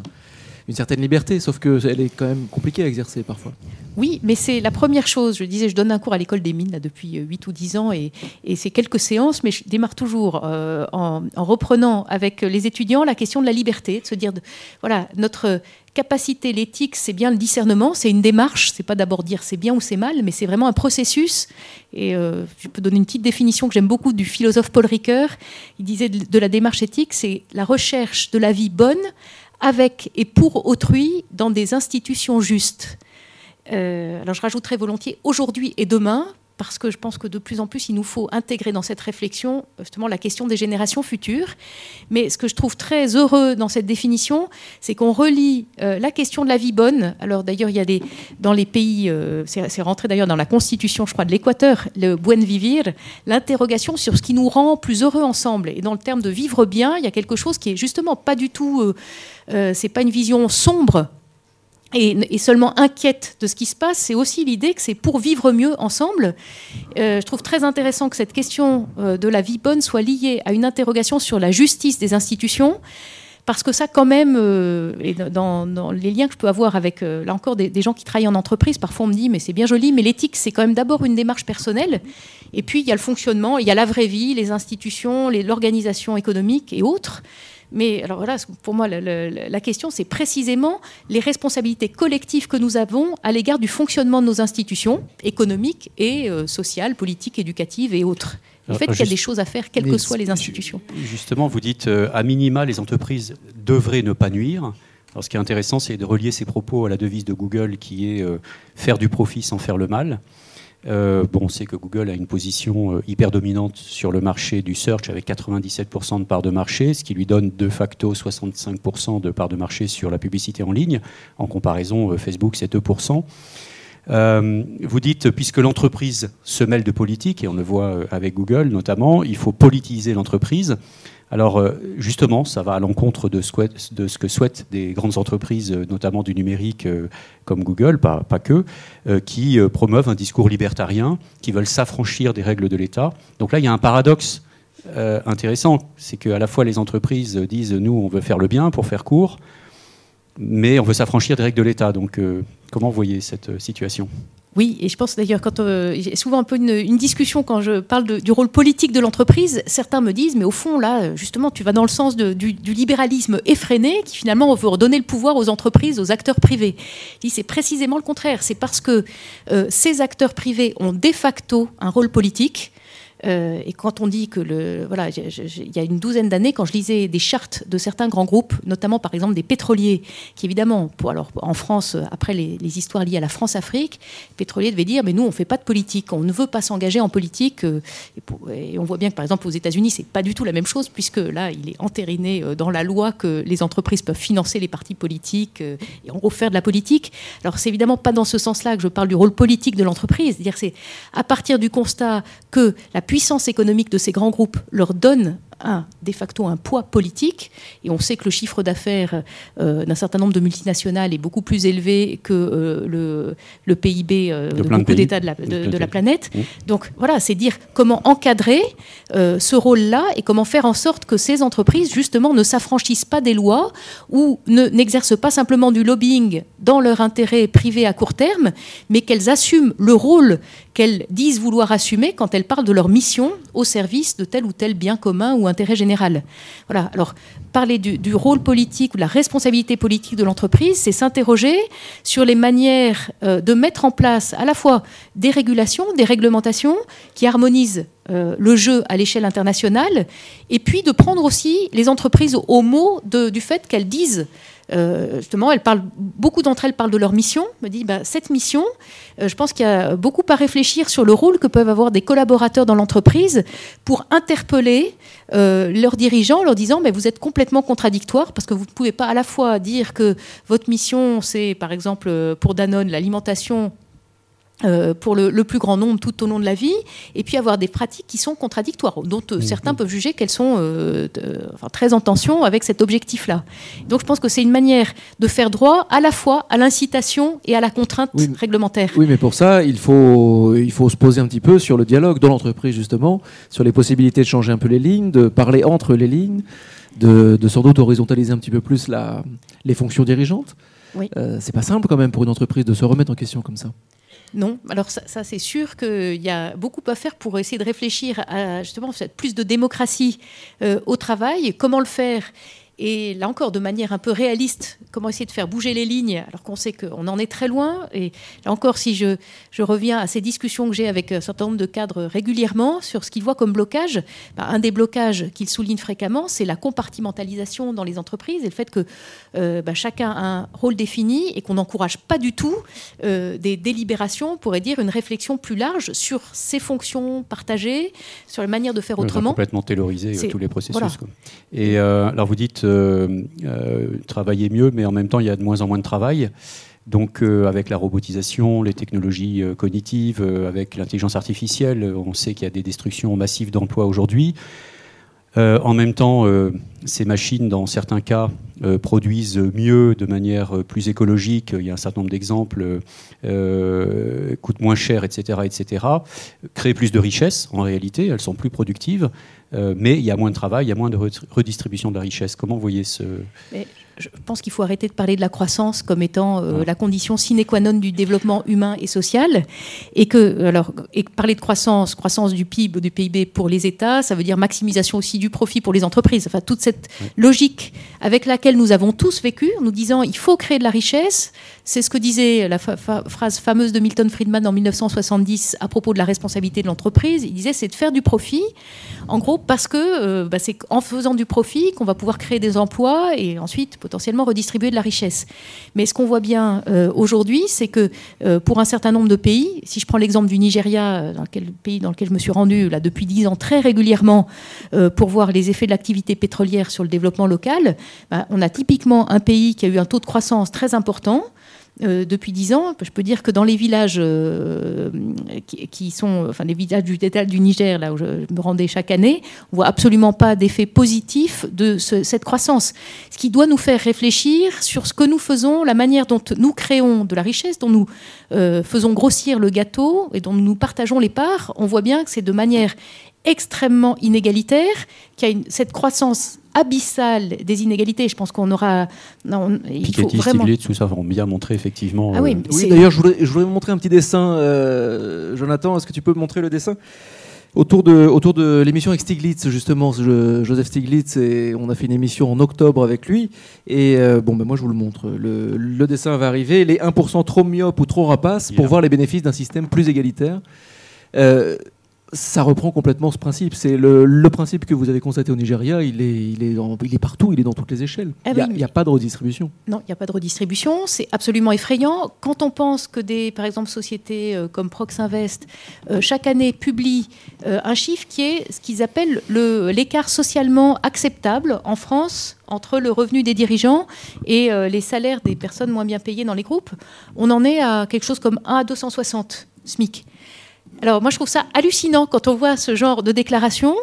une certaine liberté, sauf qu'elle est quand même compliquée à exercer parfois. Oui, mais c'est la première chose. Je disais, je donne un cours à l'école des mines là, depuis 8 ou 10 ans et, c'est quelques séances, mais je démarre toujours euh, en, reprenant avec les étudiants la question de la liberté, de se dire, voilà, notre capacité, l'éthique, c'est bien le discernement, c'est une démarche, c'est pas d'abord dire c'est bien ou c'est mal, mais c'est vraiment un processus. Et euh, je peux donner une petite définition que j'aime beaucoup du philosophe Paul Ricoeur. Il disait de la démarche éthique, c'est la recherche de la vie bonne avec et pour autrui dans des institutions justes. Euh, alors je rajouterai volontiers aujourd'hui et demain, parce que je pense que de plus en plus, il nous faut intégrer dans cette réflexion justement la question des générations futures. Mais ce que je trouve très heureux dans cette définition, c'est qu'on relie euh, la question de la vie bonne. Alors d'ailleurs, il y a dans les pays, euh, c'est rentré d'ailleurs dans la constitution, je crois, de l'Équateur, le buen vivir, l'interrogation sur ce qui nous rend plus heureux ensemble. Et dans le terme de vivre bien, il y a quelque chose qui est justement pas du tout, euh, c'est pas une vision sombre et, seulement inquiète de ce qui se passe, c'est aussi l'idée que c'est pour vivre mieux ensemble. Euh, je trouve très intéressant que cette question euh, de la vie bonne soit liée à une interrogation sur la justice des institutions, parce que ça, quand même, euh, dans, les liens que je peux avoir avec, là encore, des, gens qui travaillent en entreprise, parfois on me dit, mais c'est bien joli, mais l'éthique, c'est quand même d'abord une démarche personnelle, et puis il y a le fonctionnement, il y a la vraie vie, les institutions, l'organisation économique et autres. Mais alors voilà, pour moi, la, question, c'est précisément les responsabilités collectives que nous avons à l'égard du fonctionnement de nos institutions économiques et euh, sociales, politiques, éducatives et autres. Le fait qu'il y a des choses à faire, quelles que soient les institutions. Justement, vous dites, euh, à minima, les entreprises devraient ne pas nuire. Alors, ce qui est intéressant, c'est de relier ces propos à la devise de Google qui est euh, faire du profit sans faire le mal. Euh, bon, on sait que Google a une position euh, hyper dominante sur le marché du search avec 97% de part de marché, ce qui lui donne de facto 65% de part de marché sur la publicité en ligne. En comparaison, euh, Facebook, c'est 2%. vous dites, puisque l'entreprise se mêle de politique, et on le voit avec Google notamment, il faut politiser l'entreprise. Alors euh, justement, ça va à l'encontre de, ce que souhaitent des grandes entreprises, euh, notamment du numérique euh, comme Google, pas, que, qui promeuvent un discours libertarien, qui veulent s'affranchir des règles de l'État. Donc là, il y a un paradoxe intéressant, c'est qu'à la fois les entreprises disent nous, on veut faire le bien pour faire court, mais on veut s'affranchir des règles de l'État. Donc comment vous voyez cette situation? Oui, et je pense d'ailleurs, quand euh, souvent un peu une, discussion quand je parle du rôle politique de l'entreprise, certains me disent, mais au fond, là, justement, tu vas dans le sens du, libéralisme effréné qui finalement veut redonner le pouvoir aux entreprises, aux acteurs privés. C'est précisément le contraire. C'est parce que euh, ces acteurs privés ont de facto un rôle politique Euh, et quand on dit que le, voilà, il y a une douzaine d'années, quand je lisais des chartes de certains grands groupes, notamment par exemple des pétroliers, qui évidemment, pour, alors en France, après les, histoires liées à la France-Afrique, pétroliers devaient dire, mais nous, on fait pas de politique, on ne veut pas s'engager en politique. Euh, et, on voit bien que par exemple aux États-Unis, c'est pas du tout la même chose, puisque là, il est entériné euh, dans la loi que les entreprises peuvent financer les partis politiques et en gros faire de la politique. Alors c'est évidemment pas dans ce sens-là que je parle du rôle politique de l'entreprise, c'est-à-dire c'est à partir du constat que la puissance économique de ces grands groupes leur donne un, de facto un poids politique, et on sait que le chiffre d'affaires euh, d'un certain nombre de multinationales est beaucoup plus élevé que euh, le, PIB euh, de, beaucoup d'États de, la, planète. Donc voilà, c'est dire comment encadrer ce rôle-là et comment faire en sorte que ces entreprises, justement, ne s'affranchissent pas des lois ou n'exercent pas simplement du lobbying dans leur intérêt privé à court terme, mais qu'elles assument le rôle qu'elles disent vouloir assumer quand elles parlent de leur mission au service de tel ou tel bien commun ou intérêt général. Voilà. Alors, parler du, rôle politique ou de la responsabilité politique de l'entreprise, c'est s'interroger sur les manières euh, de mettre en place à la fois des régulations, des réglementations qui harmonisent euh, le jeu à l'échelle internationale, et puis de prendre aussi les entreprises au mot du fait qu'elles disent euh, justement, beaucoup d'entre elles parlent de leur mission. Me dit, bah, cette mission, euh, je pense qu'il y a beaucoup à réfléchir sur le rôle que peuvent avoir des collaborateurs dans l'entreprise pour interpeller euh, leurs dirigeants en leur disant, mais vous êtes complètement contradictoire parce que vous ne pouvez pas à la fois dire que votre mission, c'est par exemple pour Danone l'alimentation pour le, plus grand nombre tout au long de la vie, et puis avoir des pratiques qui sont contradictoires, dont euh, certains peuvent juger qu'elles sont euh, très en tension avec cet objectif-là. Donc je pense que c'est une manière de faire droit à la fois à l'incitation et à la contrainte réglementaire. Oui, mais pour ça, il faut, il faut se poser un petit peu sur le dialogue dans l'entreprise, justement, sur les possibilités de changer un peu les lignes, de parler entre les lignes, de, sans doute horizontaliser un petit peu plus la, les fonctions dirigeantes. Oui. c'est pas simple quand même pour une entreprise de se remettre en question comme ça. Non, alors ça, c'est sûr qu'il y a beaucoup à faire pour essayer de réfléchir à justement plus de démocratie euh, au travail, comment le faire? Et là encore, de manière un peu réaliste, comment essayer de faire bouger les lignes alors qu'on sait qu'on en est très loin. Et là encore, si je, je reviens à ces discussions que j'ai avec un certain nombre de cadres régulièrement sur ce qu'ils voient comme blocage, bah, un des blocages qu'ils soulignent fréquemment, c'est la compartimentalisation dans les entreprises et le fait que euh, bah, chacun a un rôle défini et qu'on n'encourage pas du tout euh, des délibérations, on pourrait dire une réflexion plus large sur ces fonctions partagées, sur la manière de faire autrement. complètement taylorisé tous les processus. Et euh, alors vous dites euh, euh, travailler mieux, mais en même temps, il y a de moins en moins de travail. Donc, euh, avec la robotisation, les technologies cognitives, avec l'intelligence artificielle, on sait qu'il y a des destructions massives d'emplois aujourd'hui. En même temps, ces machines, dans certains cas, produisent mieux, de manière plus écologique. Il y a un certain nombre d'exemples, coûtent moins cher, etc., etc. Créent plus de richesses, en réalité, elles sont plus productives. Euh, mais il y a moins de travail, il y a moins de redistribution de la richesse. Comment vous voyez ce... je pense qu'il faut arrêter de parler de la croissance comme étant euh, la condition sine qua non du développement humain et social. Et que, alors, et parler de croissance, croissance du PIB, du PIB pour les États, ça veut dire maximisation aussi du profit pour les entreprises. Enfin, toute cette logique avec laquelle nous avons tous vécu, nous disant il faut créer de la richesse, c'est ce que disait la phrase fameuse de Milton Friedman en 1970 à propos de la responsabilité de l'entreprise. Il disait c'est de faire du profit, en gros, parce que euh, bah, c'est en faisant du profit qu'on va pouvoir créer des emplois et ensuite potentiellement redistribuer de la richesse. Mais ce qu'on voit bien euh, aujourd'hui, c'est que euh, pour un certain nombre de pays, si je prends l'exemple du Nigeria, dans lequel, pays dans lequel je me suis rendu là, depuis dix ans très régulièrement pour voir les effets de l'activité pétrolière sur le développement local, bah, on a typiquement un pays qui a eu un taux de croissance très important. Euh, depuis dix ans, je peux dire que dans les villages euh, qui, sont, enfin les villages du du Niger, là où je, me rendais chaque année, on voit absolument pas d'effet positif de cette croissance. Ce qui doit nous faire réfléchir sur ce que nous faisons, la manière dont nous créons de la richesse, dont nous euh, faisons grossir le gâteau et dont nous partageons les parts. On voit bien que c'est de manière extrêmement inégalitaire, qu'il y a cette croissance abyssale des inégalités. Je pense qu'on aura. Non, il faut vraiment. tout ça vont bien montrer effectivement. Ah oui, euh, d'ailleurs, je voulais, je voulais vous montrer un petit dessin. Euh, Jonathan, est-ce que tu peux me montrer le dessin Autour de, autour de l'émission avec Stiglitz, justement, Joseph Stiglitz, et on a fait une émission en octobre avec lui. Et euh, bon, ben moi je vous le montre. Le, le, dessin va arriver. Les 1% trop myopes ou trop rapaces pour voir les bénéfices d'un système plus égalitaire. Euh, ça reprend complètement ce principe. C'est le, principe que vous avez constaté au Nigeria, il est, il est, il est partout, il est dans toutes les échelles. Eh il n'y a, pas de redistribution. Non, il n'y a pas de redistribution. C'est absolument effrayant. Quand on pense que des, par exemple, sociétés euh, comme Proxinvest, euh, chaque année publient euh, un chiffre qui est ce qu'ils appellent l'écart socialement acceptable en France entre le revenu des dirigeants et les salaires des personnes moins bien payées dans les groupes, on en est à quelque chose comme 1 à 260 SMIC. Alors moi je trouve ça hallucinant quand on voit ce genre de déclaration.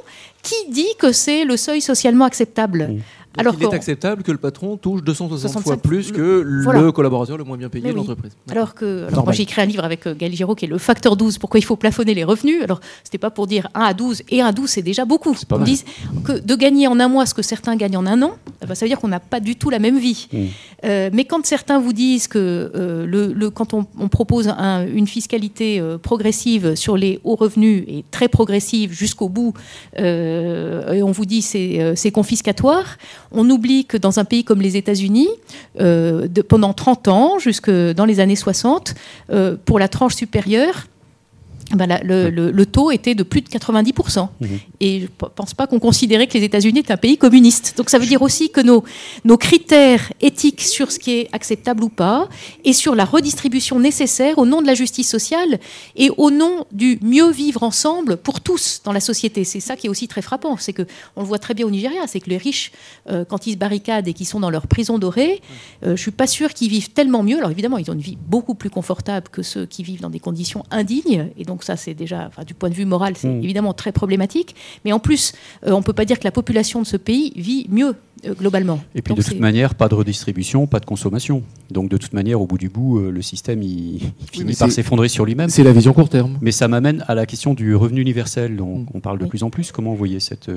Qui dit que c'est le seuil socialement acceptable? Alors il est acceptable que le patron touche 260 fois plus que le collaborateur le moins bien payé de l'entreprise. Alors que alors moi j'ai écrit un livre avec euh, Gaël Giraud qui est le facteur 12, pourquoi il faut plafonner les revenus. Alors c'était pas pour dire 1 à 12 et 1 à 12 c'est déjà beaucoup. On dit que de gagner en un mois ce que certains gagnent en un an, eh ben, ça veut dire qu'on n'a pas du tout la même vie. Mm. Euh, mais quand certains vous disent que euh, le, quand on, propose une fiscalité progressive sur les hauts revenus et très progressive jusqu'au bout, et on vous dit c'est confiscatoire, on oublie que dans un pays comme les États-Unis, euh, pendant 30 ans, jusque dans les années 60, euh, pour la tranche supérieure, ben le, taux était de plus de 90%. Mmh. Et je ne pense pas qu'on considérait que les États-Unis étaient un pays communiste. Donc ça veut dire aussi que nos, nos critères éthiques sur ce qui est acceptable ou pas, et sur la redistribution nécessaire au nom de la justice sociale et au nom du mieux vivre ensemble pour tous dans la société. C'est ça qui est aussi très frappant. C'est que on le voit très bien au Nigeria, c'est que les riches, euh, quand ils se barricadent et qu'ils sont dans leur prison dorée, euh, je ne suis pas sûre qu'ils vivent tellement mieux. Alors évidemment, ils ont une vie beaucoup plus confortable que ceux qui vivent dans des conditions indignes. Et donc donc ça c'est déjà, enfin, du point de vue moral, c'est mm. évidemment très problématique. Mais en plus, euh, on ne peut pas dire que la population de ce pays vit mieux euh, globalement. Et puis de toute manière, pas de redistribution, pas de consommation. Donc de toute manière, au bout du bout, euh, le système il, finit par s'effondrer sur lui-même. C'est la vision court terme. Mais ça m'amène à la question du revenu universel dont mm. on parle de plus en plus. Comment vous voyez cette,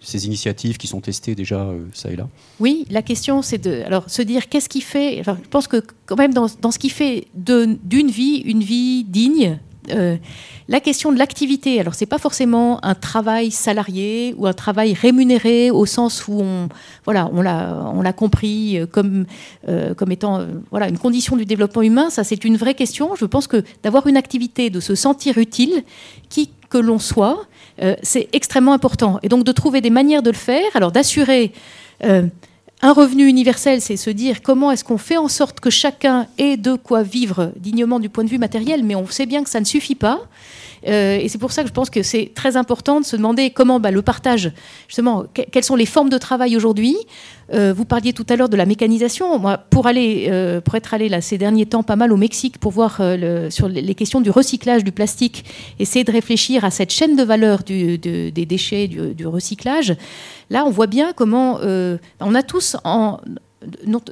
ces initiatives qui sont testées déjà ça et là? Oui, la question c'est de alors se dire qu'est-ce qui fait. Enfin, je pense que quand même dans, dans ce qui fait d'une vie une vie digne, euh, la question de l'activité, alors c'est pas forcément un travail salarié ou un travail rémunéré au sens où on, voilà, on l'a, compris euh, comme, euh, comme étant voilà, une condition du développement humain. Ça, c'est une vraie question. Je pense que d'avoir une activité, de se sentir utile, qui que l'on soit, c'est extrêmement important. Et donc de trouver des manières de le faire, alors d'assurer un revenu universel, c'est se dire comment est-ce qu'on fait en sorte que chacun ait de quoi vivre dignement du point de vue matériel, mais on sait bien que ça ne suffit pas. Euh, et c'est pour ça que je pense que c'est très important de se demander comment bah, le partage, justement, quelles sont les formes de travail aujourd'hui. Euh, vous parliez tout à l'heure de la mécanisation. Moi, pour euh, être allé ces derniers temps pas mal au Mexique pour voir sur les questions du recyclage du plastique, essayer de réfléchir à cette chaîne de valeur des déchets, du, recyclage. Là, on voit bien comment on a tous, en,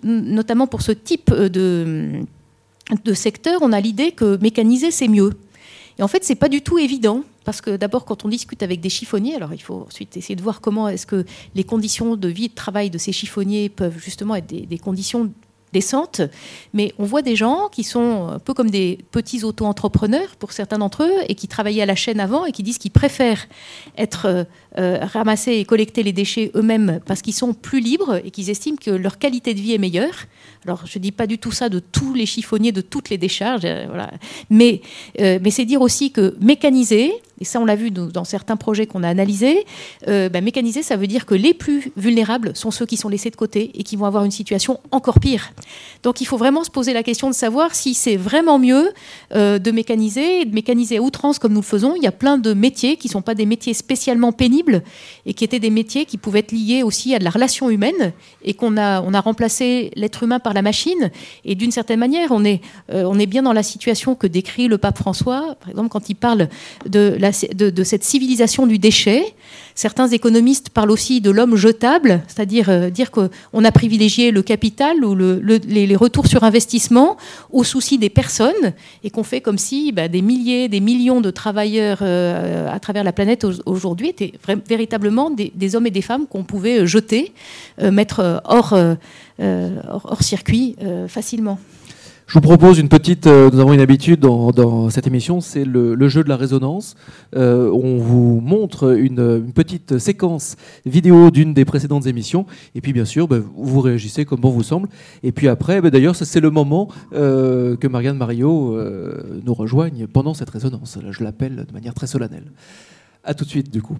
notamment pour ce type de, de secteur, on a l'idée que mécaniser c'est mieux. Et en fait, c'est pas du tout évident. Parce que d'abord, quand on discute avec des chiffonniers, alors il faut ensuite essayer de voir comment est-ce que les conditions de vie et de travail de ces chiffonniers peuvent justement être des conditions décentes, mais on voit des gens qui sont un peu comme des petits auto-entrepreneurs pour certains d'entre eux et qui travaillaient à la chaîne avant et qui disent qu'ils préfèrent être euh, euh, ramassés et collecter les déchets eux-mêmes parce qu'ils sont plus libres et qu'ils estiment que leur qualité de vie est meilleure. Alors je ne dis pas du tout ça de tous les chiffonniers, de toutes les décharges, euh, voilà. mais, mais c'est dire aussi que mécaniser, et ça on l'a vu dans certains projets qu'on a analysés, bah, mécaniser ça veut dire que les plus vulnérables sont ceux qui sont laissés de côté et qui vont avoir une situation encore pire. Donc il faut vraiment se poser la question de savoir si c'est vraiment mieux euh, de mécaniser, de mécaniser à outrance comme nous le faisons. Il y a plein de métiers qui ne sont pas des métiers spécialement pénibles et qui étaient des métiers qui pouvaient être liés aussi à de la relation humaine et qu'on a, on a remplacé l'être humain par la machine. Et d'une certaine manière, on est, euh, on est bien dans la situation que décrit le pape François, par exemple, quand il parle de, la, de cette civilisation du déchet. Certains économistes parlent aussi de l'homme jetable, c'est-à-dire euh, dire qu'on a privilégié le capital ou les, retours sur investissement au souci des personnes et qu'on fait comme si bah, des milliers, des millions de travailleurs euh, à travers la planète aujourd'hui étaient véritablement des, hommes et des femmes qu'on pouvait euh, jeter, mettre hors, hors circuit facilement. Je vous propose une petite. Euh, nous avons une habitude dans, cette émission, c'est le, jeu de la résonance. Euh, on vous montre une, petite séquence vidéo d'une des précédentes émissions, et puis bien sûr, ben, vous réagissez comme bon vous semble. Et puis après, ben, d'ailleurs, c'est le moment euh, que Marianne Mario nous rejoigne pendant cette résonance. je l'appelle de manière très solennelle. À tout de suite, du coup.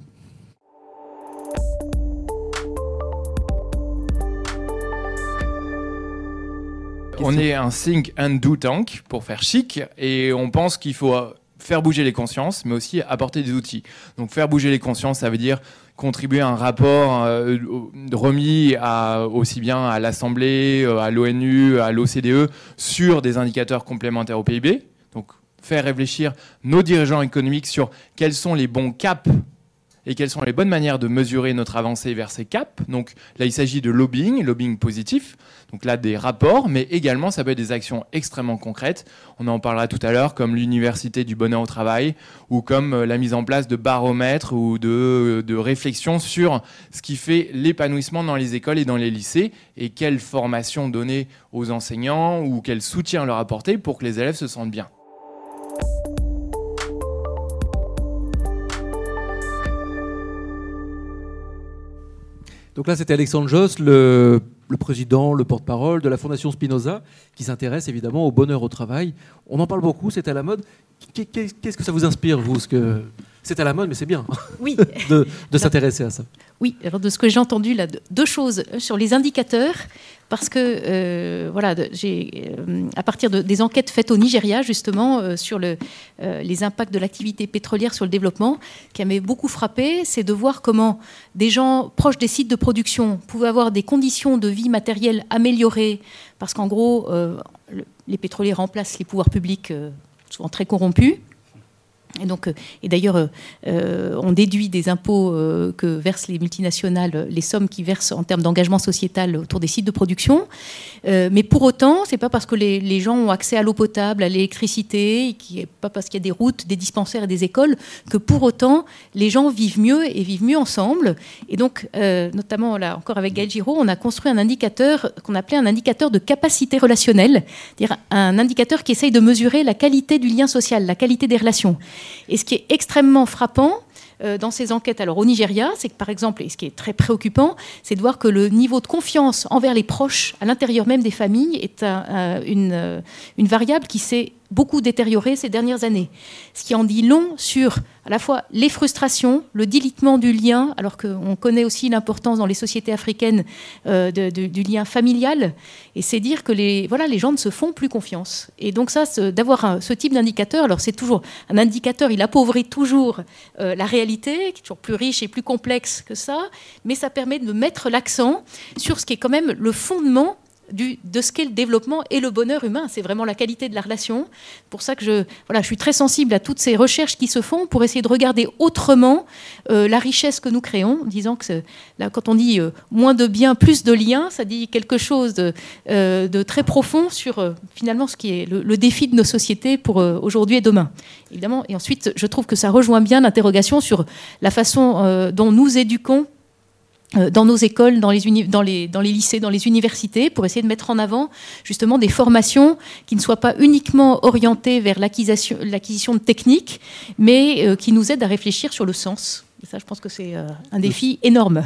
On est un think and do tank pour faire chic et on pense qu'il faut faire bouger les consciences, mais aussi apporter des outils. Donc faire bouger les consciences, ça veut dire contribuer à un rapport euh, remis à, aussi bien à l'Assemblée, euh, à l'ONU, à l'OCDE sur des indicateurs complémentaires au PIB. Donc faire réfléchir nos dirigeants économiques sur quels sont les bons caps et quelles sont les bonnes manières de mesurer notre avancée vers ces caps. Donc là, il s'agit de lobbying, lobbying positif, donc là des rapports, mais également ça peut être des actions extrêmement concrètes. On en parlera tout à l'heure, comme l'université du bonheur au travail, ou comme euh, la mise en place de baromètres ou de, de réflexions sur ce qui fait l'épanouissement dans les écoles et dans les lycées, et quelle formation donner aux enseignants ou quel soutien leur apporter pour que les élèves se sentent bien. Donc là, c'était Alexandre Joss, le, président, le porte-parole de la Fondation Spinoza, qui s'intéresse évidemment au bonheur au travail. On en parle beaucoup, c'est à la mode. Qu'est-ce que ça vous inspire, vous ce que... C'est à la mode, mais c'est bien oui. de s'intéresser à ça. Oui, alors de ce que j'ai entendu là, deux choses sur les indicateurs, parce que euh, voilà, j'ai euh, à partir de, des enquêtes faites au Nigeria justement euh, sur le, les impacts de l'activité pétrolière sur le développement, qui m'avait beaucoup frappé, c'est de voir comment des gens proches des sites de production pouvaient avoir des conditions de vie matérielle améliorées, parce qu'en gros, les pétroliers remplacent les pouvoirs publics souvent très corrompus. Et, donc, euh, et d'ailleurs, euh, euh, on déduit des impôts que versent les multinationales, les sommes qu'ils versent en termes d'engagement sociétal autour des sites de production. mais pour autant, c'est pas parce que les, gens ont accès à l'eau potable, à l'électricité, pas parce qu'il y a des routes, des dispensaires et des écoles, que pour autant les gens vivent mieux et vivent mieux ensemble. Et donc, notamment là encore avec Gaël on a construit un indicateur qu'on appelait un indicateur de capacité relationnelle, c'est-à-dire un indicateur qui essaye de mesurer la qualité du lien social, la qualité des relations. Et ce qui est extrêmement frappant, euh, dans ces enquêtes alors au Nigeria, c'est que par exemple, et ce qui est très préoccupant, c'est de voir que le niveau de confiance envers les proches à l'intérieur même des familles est une, euh, une variable qui s'est beaucoup détérioré ces dernières années. Ce qui en dit long sur à la fois les frustrations, le dilitement du lien, alors qu'on connaît aussi l'importance dans les sociétés africaines euh, du lien familial, et c'est dire que les, voilà, les gens ne se font plus confiance. Et donc ça, d'avoir ce type d'indicateur, alors c'est toujours un indicateur, il appauvrit toujours euh, la réalité, qui est toujours plus riche et plus complexe que ça, mais ça permet de mettre l'accent sur ce qui est quand même le fondement de ce qu'est le développement et le bonheur humain. C'est vraiment la qualité de la relation. pour ça que je, voilà, je suis très sensible à toutes ces recherches qui se font pour essayer de regarder autrement euh, la richesse que nous créons, en disant que là, quand on dit euh, moins de biens, plus de liens, ça dit quelque chose de, euh, très profond sur finalement ce qui est le, le, défi de nos sociétés pour aujourd'hui et demain. Évidemment. Et ensuite, je trouve que ça rejoint bien l'interrogation sur la façon dont nous éduquons dans nos écoles, dans les, dans, les, dans les, lycées, dans les universités, pour essayer de mettre en avant justement des formations qui ne soient pas uniquement orientées vers l'acquisition de techniques, mais euh, qui nous aident à réfléchir sur le sens. Et ça, je pense que c'est euh, un défi énorme.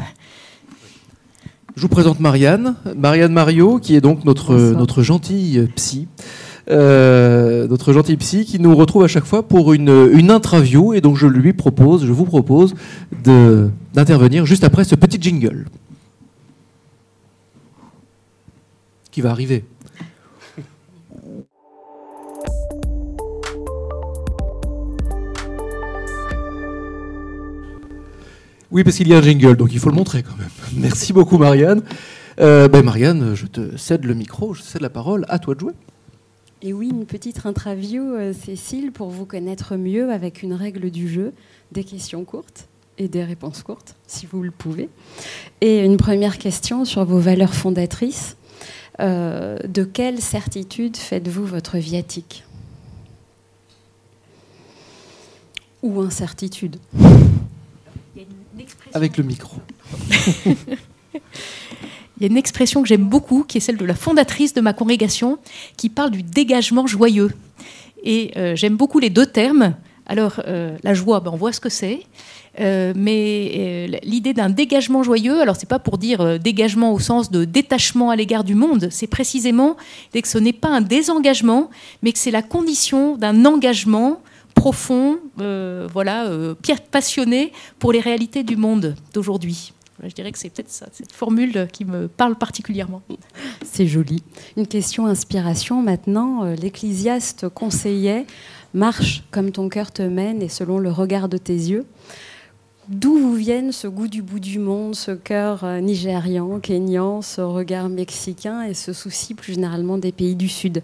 Je vous présente Marianne, Marianne Mario, qui est donc notre, notre gentille psy. Notre gentille psy qui nous retrouve à chaque fois pour une, une interview et donc je lui propose, je vous propose d'intervenir juste après ce petit jingle qui va arriver. Oui, parce qu'il y a un jingle, donc il faut le montrer quand même. Merci beaucoup, Marianne. Euh, ben Marianne, je te cède le micro, je cède la parole. À toi de jouer. Et oui, une petite interview, euh, Cécile, pour vous connaître mieux avec une règle du jeu, des questions courtes et des réponses courtes, si vous le pouvez. Et une première question sur vos valeurs fondatrices. Euh, de quelle certitude faites-vous votre viatique? Ou incertitude? Avec le micro. Il y a une expression que j'aime beaucoup, qui est celle de la fondatrice de ma congrégation, qui parle du dégagement joyeux. Et euh, j'aime beaucoup les deux termes. Alors, euh, la joie, ben, on voit ce que c'est. Euh, mais l'idée d'un dégagement joyeux, alors c'est pas pour dire dégagement au sens de détachement à l'égard du monde, c'est précisément que ce n'est pas un désengagement, mais que c'est la condition d'un engagement profond, voilà, passionné pour les réalités du monde d'aujourd'hui. Je dirais que c'est peut-être cette formule qui me parle particulièrement. C'est joli. Une question inspiration maintenant. L'ecclésiaste conseillait Marche comme ton cœur te mène et selon le regard de tes yeux. D'où vous viennent ce goût du bout du monde, ce cœur euh, nigérian, kényan, ce regard mexicain et ce souci plus généralement des pays du Sud?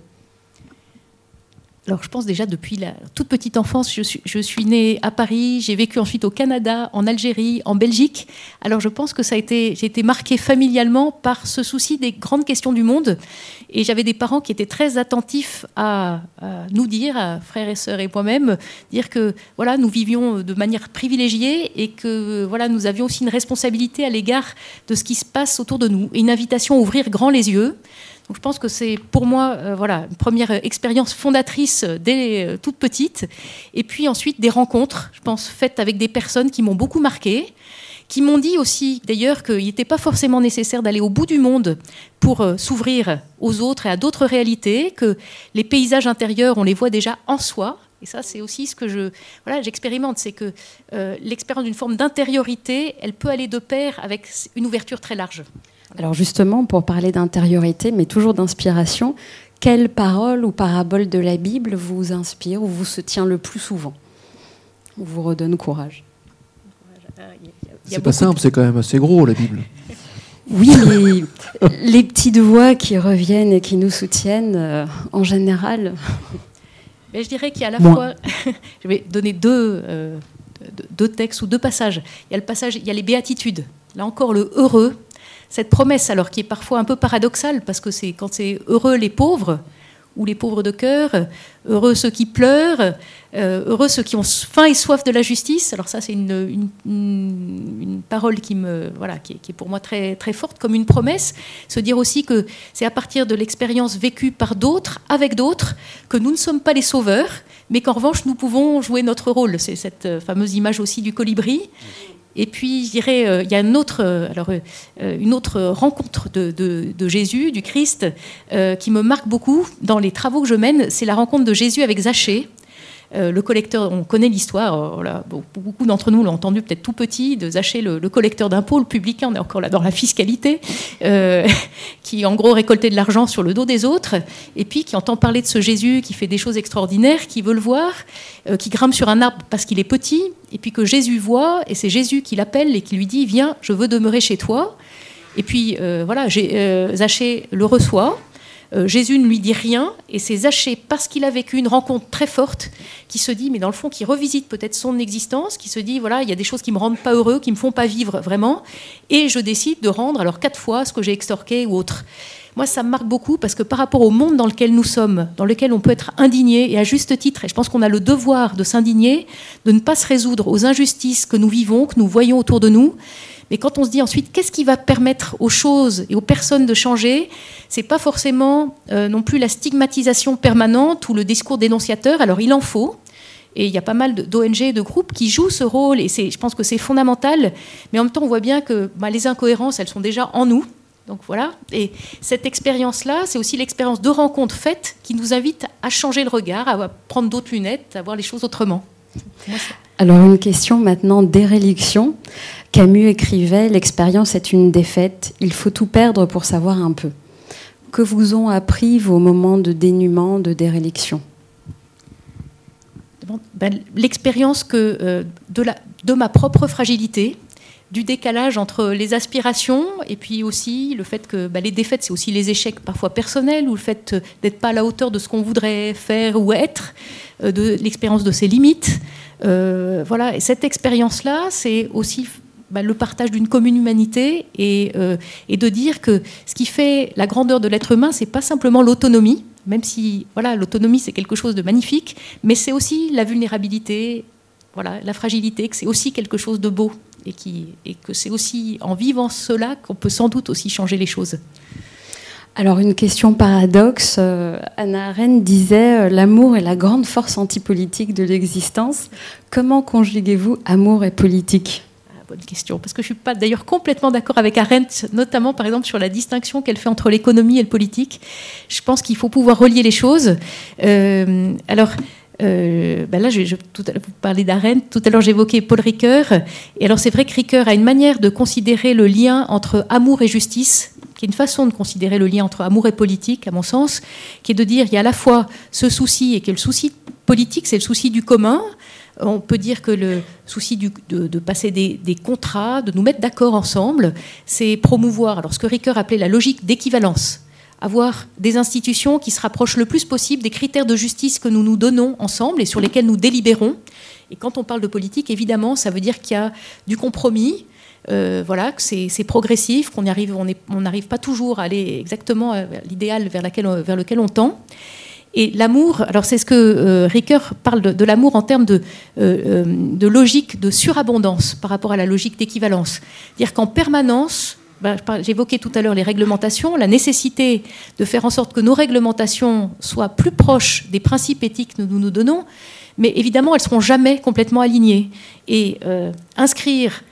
Alors, je pense déjà depuis la toute petite enfance, je suis, je suis née à Paris, j'ai vécu ensuite au Canada, en Algérie, en Belgique. Alors, je pense que ça a été, j'ai été marquée familialement par ce souci des grandes questions du monde. Et j'avais des parents qui étaient très attentifs à, nous dire, à frères et sœurs et moi-même, dire que voilà, nous vivions de manière privilégiée et que voilà, nous avions aussi une responsabilité à l'égard de ce qui se passe autour de nous. Une invitation à ouvrir grand les yeux. Donc je pense que c'est pour moi euh, voilà, une première expérience fondatrice dès euh, toute petite. Et puis ensuite des rencontres, je pense, faites avec des personnes qui m'ont beaucoup marqué qui m'ont dit aussi d'ailleurs qu'il n'était pas forcément nécessaire d'aller au bout du monde pour euh, s'ouvrir aux autres et à d'autres réalités, que les paysages intérieurs, on les voit déjà en soi. Et ça, c'est aussi ce que je, voilà, j'expérimente, c'est que l'expérience d'une forme d'intériorité, elle peut aller de pair avec une ouverture très large. Alors justement, pour parler d'intériorité, mais toujours d'inspiration, quelle parole ou parabole de la Bible vous inspire ou vous se tient le plus souvent Ou vous redonne courage? C'est pas simple, c'est quand même assez gros la Bible. Oui, mais les petites voix qui reviennent et qui nous soutiennent, euh, en général. Mais je dirais qu'il y a à la fois. je vais donner deux, euh, deux textes ou deux passages. Il y a le passage, il y a les béatitudes. Là encore, le heureux, cette promesse, alors qui est parfois un peu paradoxale, parce que c'est quand c'est heureux les pauvres, ou les pauvres de cœur, heureux ceux qui pleurent, euh, heureux ceux qui ont faim et soif de la justice. Alors ça, c'est une, parole qui, me, voilà, qui, est, pour moi très, très forte, comme une promesse. Se dire aussi que c'est à partir de l'expérience vécue par d'autres, avec d'autres, que nous ne sommes pas les sauveurs, mais qu'en revanche, nous pouvons jouer notre rôle. C'est cette euh, fameuse image aussi du colibri. Et puis, je euh, il y a une autre, euh, euh, une autre rencontre de, Jésus, du Christ, qui me marque beaucoup dans les travaux que je mène. C'est la rencontre de Jésus avec Zachée. Euh, le collecteur, on connaît l'histoire, euh, beaucoup d'entre nous l'ont entendu peut-être tout petit, de Zaché, le, collecteur d'impôts, le publicain, on est encore là dans la fiscalité, euh, qui en gros récoltait de l'argent sur le dos des autres, et puis qui entend parler de ce Jésus qui fait des choses extraordinaires, qui veut le voir, qui grimpe sur un arbre parce qu'il est petit, et puis que Jésus voit, et c'est Jésus qui l'appelle et qui lui dit, viens, je veux demeurer chez toi. Et puis voilà, Zaché le reçoit. Euh, Jésus ne lui dit rien et c'est Zachée, parce qu'il a vécu une rencontre très forte, qui se dit, mais dans le fond, qui revisite peut-être son existence, qui se dit, voilà, il y a des choses qui me rendent pas heureux, qui me font pas vivre vraiment, et je décide de rendre alors quatre fois ce que j'ai extorqué ou autre. Moi, ça me marque beaucoup parce que par rapport au monde dans lequel nous sommes, dans lequel on peut être indigné, et à juste titre, et je pense qu'on a le devoir de s'indigner, de ne pas se résoudre aux injustices que nous vivons, que nous voyons autour de nous, mais quand on se dit ensuite qu'est-ce qui va permettre aux choses et aux personnes de changer, c'est pas forcément euh, non plus la stigmatisation permanente ou le discours dénonciateur. Alors il en faut. Et il y a pas mal d'ONG de groupes qui jouent ce rôle, et je pense que c'est fondamental. Mais en même temps, on voit bien que bah, les incohérences, elles sont déjà en nous. Donc voilà. Et cette expérience-là, c'est aussi l'expérience de rencontres faites qui nous invite à changer le regard, à prendre d'autres lunettes, à voir les choses autrement. Alors une question maintenant d'éréliction. Camus écrivait L'expérience est une défaite, il faut tout perdre pour savoir un peu. Que vous ont appris vos moments de dénuement, de déréliction? Ben, L'expérience que euh, de, ma propre fragilité, du décalage entre les aspirations et puis aussi le fait que ben, les défaites, c'est aussi les échecs parfois personnels ou le fait d'être pas à la hauteur de ce qu'on voudrait faire ou être, euh, de l'expérience de ses limites. Euh, voilà, et cette expérience-là, c'est aussi bah, le partage d'une commune humanité euh, et, de dire que ce qui fait la grandeur de l'être humain, c'est pas simplement l'autonomie, même si voilà l'autonomie c'est quelque chose de magnifique, mais c'est aussi la vulnérabilité, voilà la fragilité, que c'est aussi quelque chose de beau et, qui, et que c'est aussi en vivant cela qu'on peut sans doute aussi changer les choses. Alors une question paradoxe, euh, Anna Arendt disait euh, l'amour est la grande force antipolitique de l'existence. Comment conjuguez-vous amour et politique? Bonne question. Parce que je ne suis pas d'ailleurs complètement d'accord avec Arendt, notamment par exemple sur la distinction qu'elle fait entre l'économie et le politique. Je pense qu'il faut pouvoir relier les choses. Euh, alors, euh, ben là, je, je, vous parlez d'Arendt, tout à l'heure j'évoquais Paul Ricoeur, et alors c'est vrai que Ricoeur a une manière de considérer le lien entre amour et justice, qui est une façon de considérer le lien entre amour et politique, à mon sens, qui est de dire il y a à la fois ce souci, et que le souci politique, c'est le souci du commun, on peut dire que le souci de, passer des, contrats, de nous mettre d'accord ensemble, c'est promouvoir alors ce que Ricoeur appelait la logique d'équivalence avoir des institutions qui se rapprochent le plus possible des critères de justice que nous nous donnons ensemble et sur lesquels nous délibérons. Et quand on parle de politique, évidemment, ça veut dire qu'il y a du compromis, euh, voilà, que c'est progressif, qu'on arrive, on n'arrive pas toujours à aller exactement à l'idéal vers, lequel on tend. Et l'amour, alors c'est ce que euh, Ricoeur parle de, l'amour en termes de, euh, de logique de surabondance par rapport à la logique d'équivalence. Dire qu'en permanence, bah, j'évoquais tout à l'heure les réglementations, la nécessité de faire en sorte que nos réglementations soient plus proches des principes éthiques que nous nous donnons, mais évidemment, elles ne seront jamais complètement alignées. Et euh, inscrire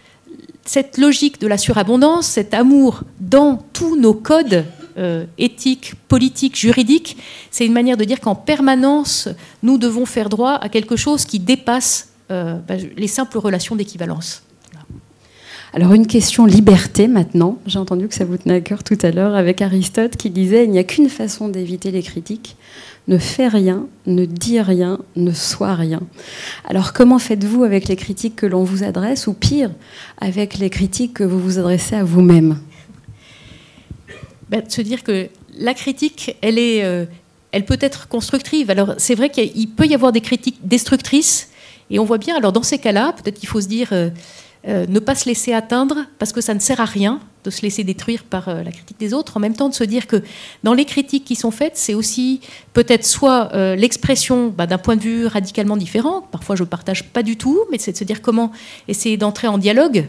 cette logique de la surabondance, cet amour dans tous nos codes euh, éthiques, politiques, juridiques, c'est une manière de dire qu'en permanence, nous devons faire droit à quelque chose qui dépasse euh, bah, les simples relations d'équivalence. Alors une question liberté maintenant. J'ai entendu que ça vous tenait à cœur tout à l'heure avec Aristote qui disait il n'y a qu'une façon d'éviter les critiques. Ne fais rien, ne dis rien, ne sois rien. Alors comment faites-vous avec les critiques que l'on vous adresse ou pire, avec les critiques que vous vous adressez à vous-même? Ben, De se dire que la critique, elle, est, euh, elle peut être constructive. Alors c'est vrai qu'il peut y avoir des critiques destructrices et on voit bien, alors dans ces cas-là, peut-être qu'il faut se dire... Euh, euh, ne pas se laisser atteindre parce que ça ne sert à rien de se laisser détruire par la critique des autres, en même temps de se dire que dans les critiques qui sont faites, c'est aussi peut-être soit l'expression bah, d'un point de vue radicalement différent, parfois je ne partage pas du tout, mais c'est de se dire comment essayer d'entrer en dialogue.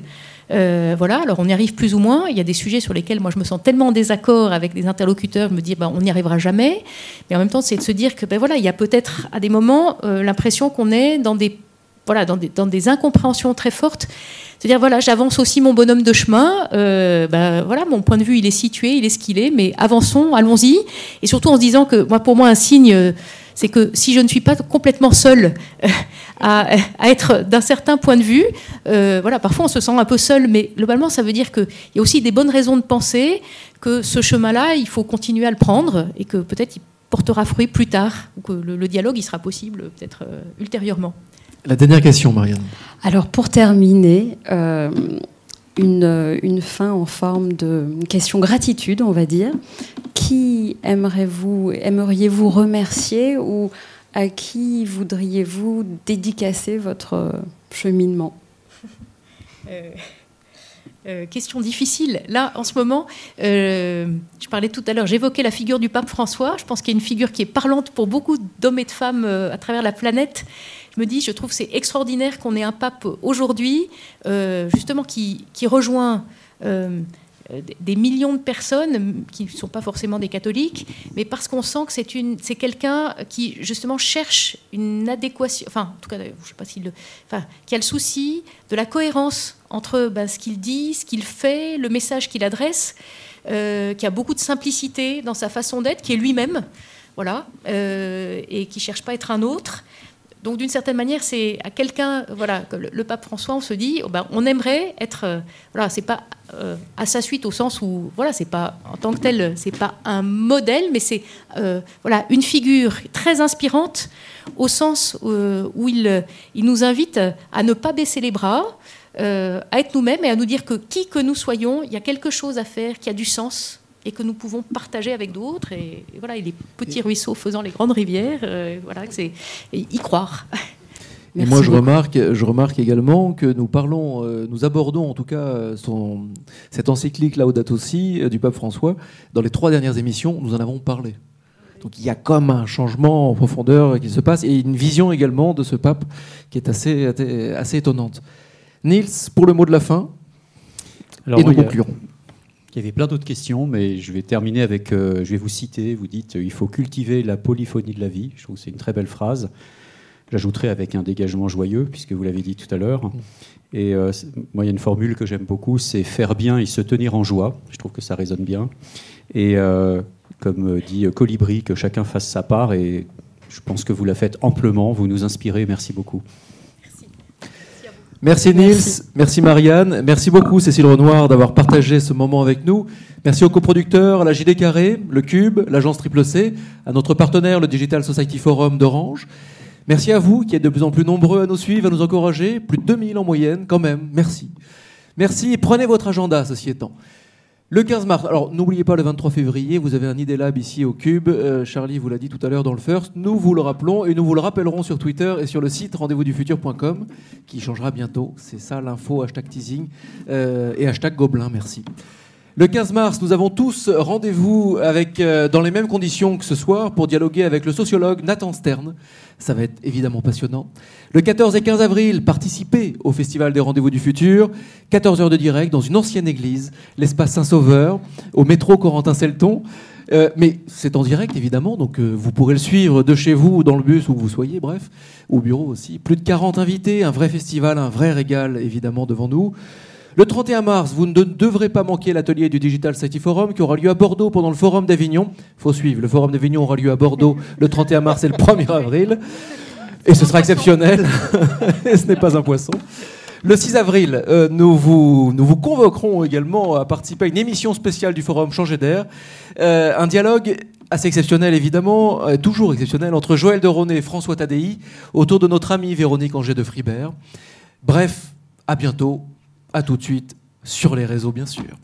Voilà, alors on y arrive plus ou moins. Il y a des sujets sur lesquels moi je me sens tellement en désaccord avec des interlocuteurs, me dis bah, on n'y arrivera jamais. Mais en même temps, c'est de se dire que ben voilà, il y a peut-être à des moments l'impression qu'on est dans des voilà, dans des, dans des, incompréhensions très fortes. C'est-à-dire, voilà, j'avance aussi mon bonhomme de chemin. Euh, ben, voilà, mon point de vue, il est situé, il est ce qu'il est, mais avançons, allons-y. Et surtout en se disant que, moi, pour moi, un signe, c'est que si je ne suis pas complètement seule euh, à, à, être d'un certain point de vue, euh, voilà, parfois on se sent un peu seul, mais globalement, ça veut dire qu'il y a aussi des bonnes raisons de penser que ce chemin-là, il faut continuer à le prendre et que peut-être il portera fruit plus tard, ou que le, le dialogue, il sera possible peut-être euh, ultérieurement. La dernière question, Marianne. Alors, pour terminer, euh, une, fin en forme de question gratitude, on va dire. Qui aimeriez-vous aimeriez -vous remercier ou à qui voudriez-vous dédicacer votre cheminement? Euh... Euh, question difficile. Là, en ce moment, euh, je parlais tout à l'heure, j'évoquais la figure du pape François. Je pense qu'il y a une figure qui est parlante pour beaucoup d'hommes et de femmes à travers la planète. Je me dis, je trouve c'est extraordinaire qu'on ait un pape aujourd'hui, euh, justement, qui, qui rejoint euh, des millions de personnes qui ne sont pas forcément des catholiques, mais parce qu'on sent que c'est, quelqu'un qui justement cherche une adéquation, enfin en tout cas, je sais pas s'il le, enfin, qui a le souci de la cohérence entre ben, ce qu'il dit, ce qu'il fait, le message qu'il adresse, euh, qui a beaucoup de simplicité dans sa façon d'être, qui est lui-même, voilà, et qui cherche pas à être un autre. Donc d'une certaine manière, c'est à quelqu'un, voilà, le, le, pape François, on se dit, oh ben, on aimerait être, euh, voilà, c'est pas euh, à sa suite au sens où, voilà, c'est pas en tant que tel, c'est pas un modèle, mais c'est, euh, voilà, une figure très inspirante au sens où il nous invite à ne pas baisser les bras, à être nous-mêmes et à nous dire que qui que nous soyons, il y a quelque chose à faire qui a du sens et que nous pouvons partager avec d'autres. Et, et, voilà, et les petits ruisseaux faisant les grandes rivières, euh, voilà, c'est y croire. Et moi, je remarque, je remarque également que nous parlons, euh, nous abordons en tout cas son, cette encyclique Laudato Si euh, du pape François. Dans les trois dernières émissions, nous en avons parlé. Donc il y a comme un changement en profondeur qui se passe et une vision également de ce pape qui est assez, assez étonnante. Niels, pour le mot de la fin, Alors, et nous conclurons. Il y avait plein d'autres questions, mais je vais terminer avec. Euh, je vais vous citer. Vous dites il faut cultiver la polyphonie de la vie. Je trouve que c'est une très belle phrase. J'ajouterai avec un dégagement joyeux, puisque vous l'avez dit tout à l'heure. Et euh, moi, il y a une formule que j'aime beaucoup c'est faire bien et se tenir en joie. Je trouve que ça résonne bien. Et euh, comme dit Colibri, que chacun fasse sa part. Et Je pense que vous la faites amplement, vous nous inspirez, merci beaucoup. Merci Nils, merci. Marianne, merci beaucoup Cécile Renoir d'avoir partagé ce moment avec nous. Merci aux coproducteurs, à la JD Carré, le Cube, l'agence Triple C, à notre partenaire, le Digital Society Forum d'Orange. Merci à vous qui êtes de plus en plus nombreux à nous suivre, à nous encourager. Plus de 2000 en moyenne, quand même. Merci. Merci. Prenez votre agenda, ceci étant. Le 15 mars, alors n'oubliez pas le 23 février, vous avez un ID Lab ici au Cube. Euh, Charlie vous l'a dit tout à l'heure dans le First. Nous vous le rappelons et nous vous le rappellerons sur Twitter et sur le site rendez-vous-du-futur.com qui changera bientôt. C'est ça l'info, hashtag teasing euh, et hashtag gobelin, merci. Le 15 mars, nous avons tous rendez-vous avec, euh, dans les mêmes conditions que ce soir pour dialoguer avec le sociologue Nathan Stern. Ça va être évidemment passionnant. Le 14 et 15 avril, participez au Festival des Rendez-vous du Futur. 14 heures de direct dans une ancienne église, l'espace Saint-Sauveur, au métro Corentin-Selton. Euh, mais c'est en direct évidemment, donc euh, vous pourrez le suivre de chez vous, dans le bus, où vous soyez, bref, au bureau aussi. Plus de 40 invités, un vrai festival, un vrai régal évidemment devant nous. Le 31 mars, vous ne devrez pas manquer l'atelier du Digital City Forum qui aura lieu à Bordeaux pendant le Forum d'Avignon. Faut suivre, le Forum d'Avignon aura lieu à Bordeaux le 31 mars et le 1er avril. Et ce sera exceptionnel. ce n'est pas un poisson. Le 6 avril, euh, nous, vous, nous vous convoquerons également à participer à une émission spéciale du Forum Changer d'air. Euh, un dialogue assez exceptionnel évidemment, euh, toujours exceptionnel, entre Joël de Ronet et François Tadei autour de notre amie Véronique Angers de Fribert. Bref, à bientôt à tout de suite sur les réseaux, bien sûr.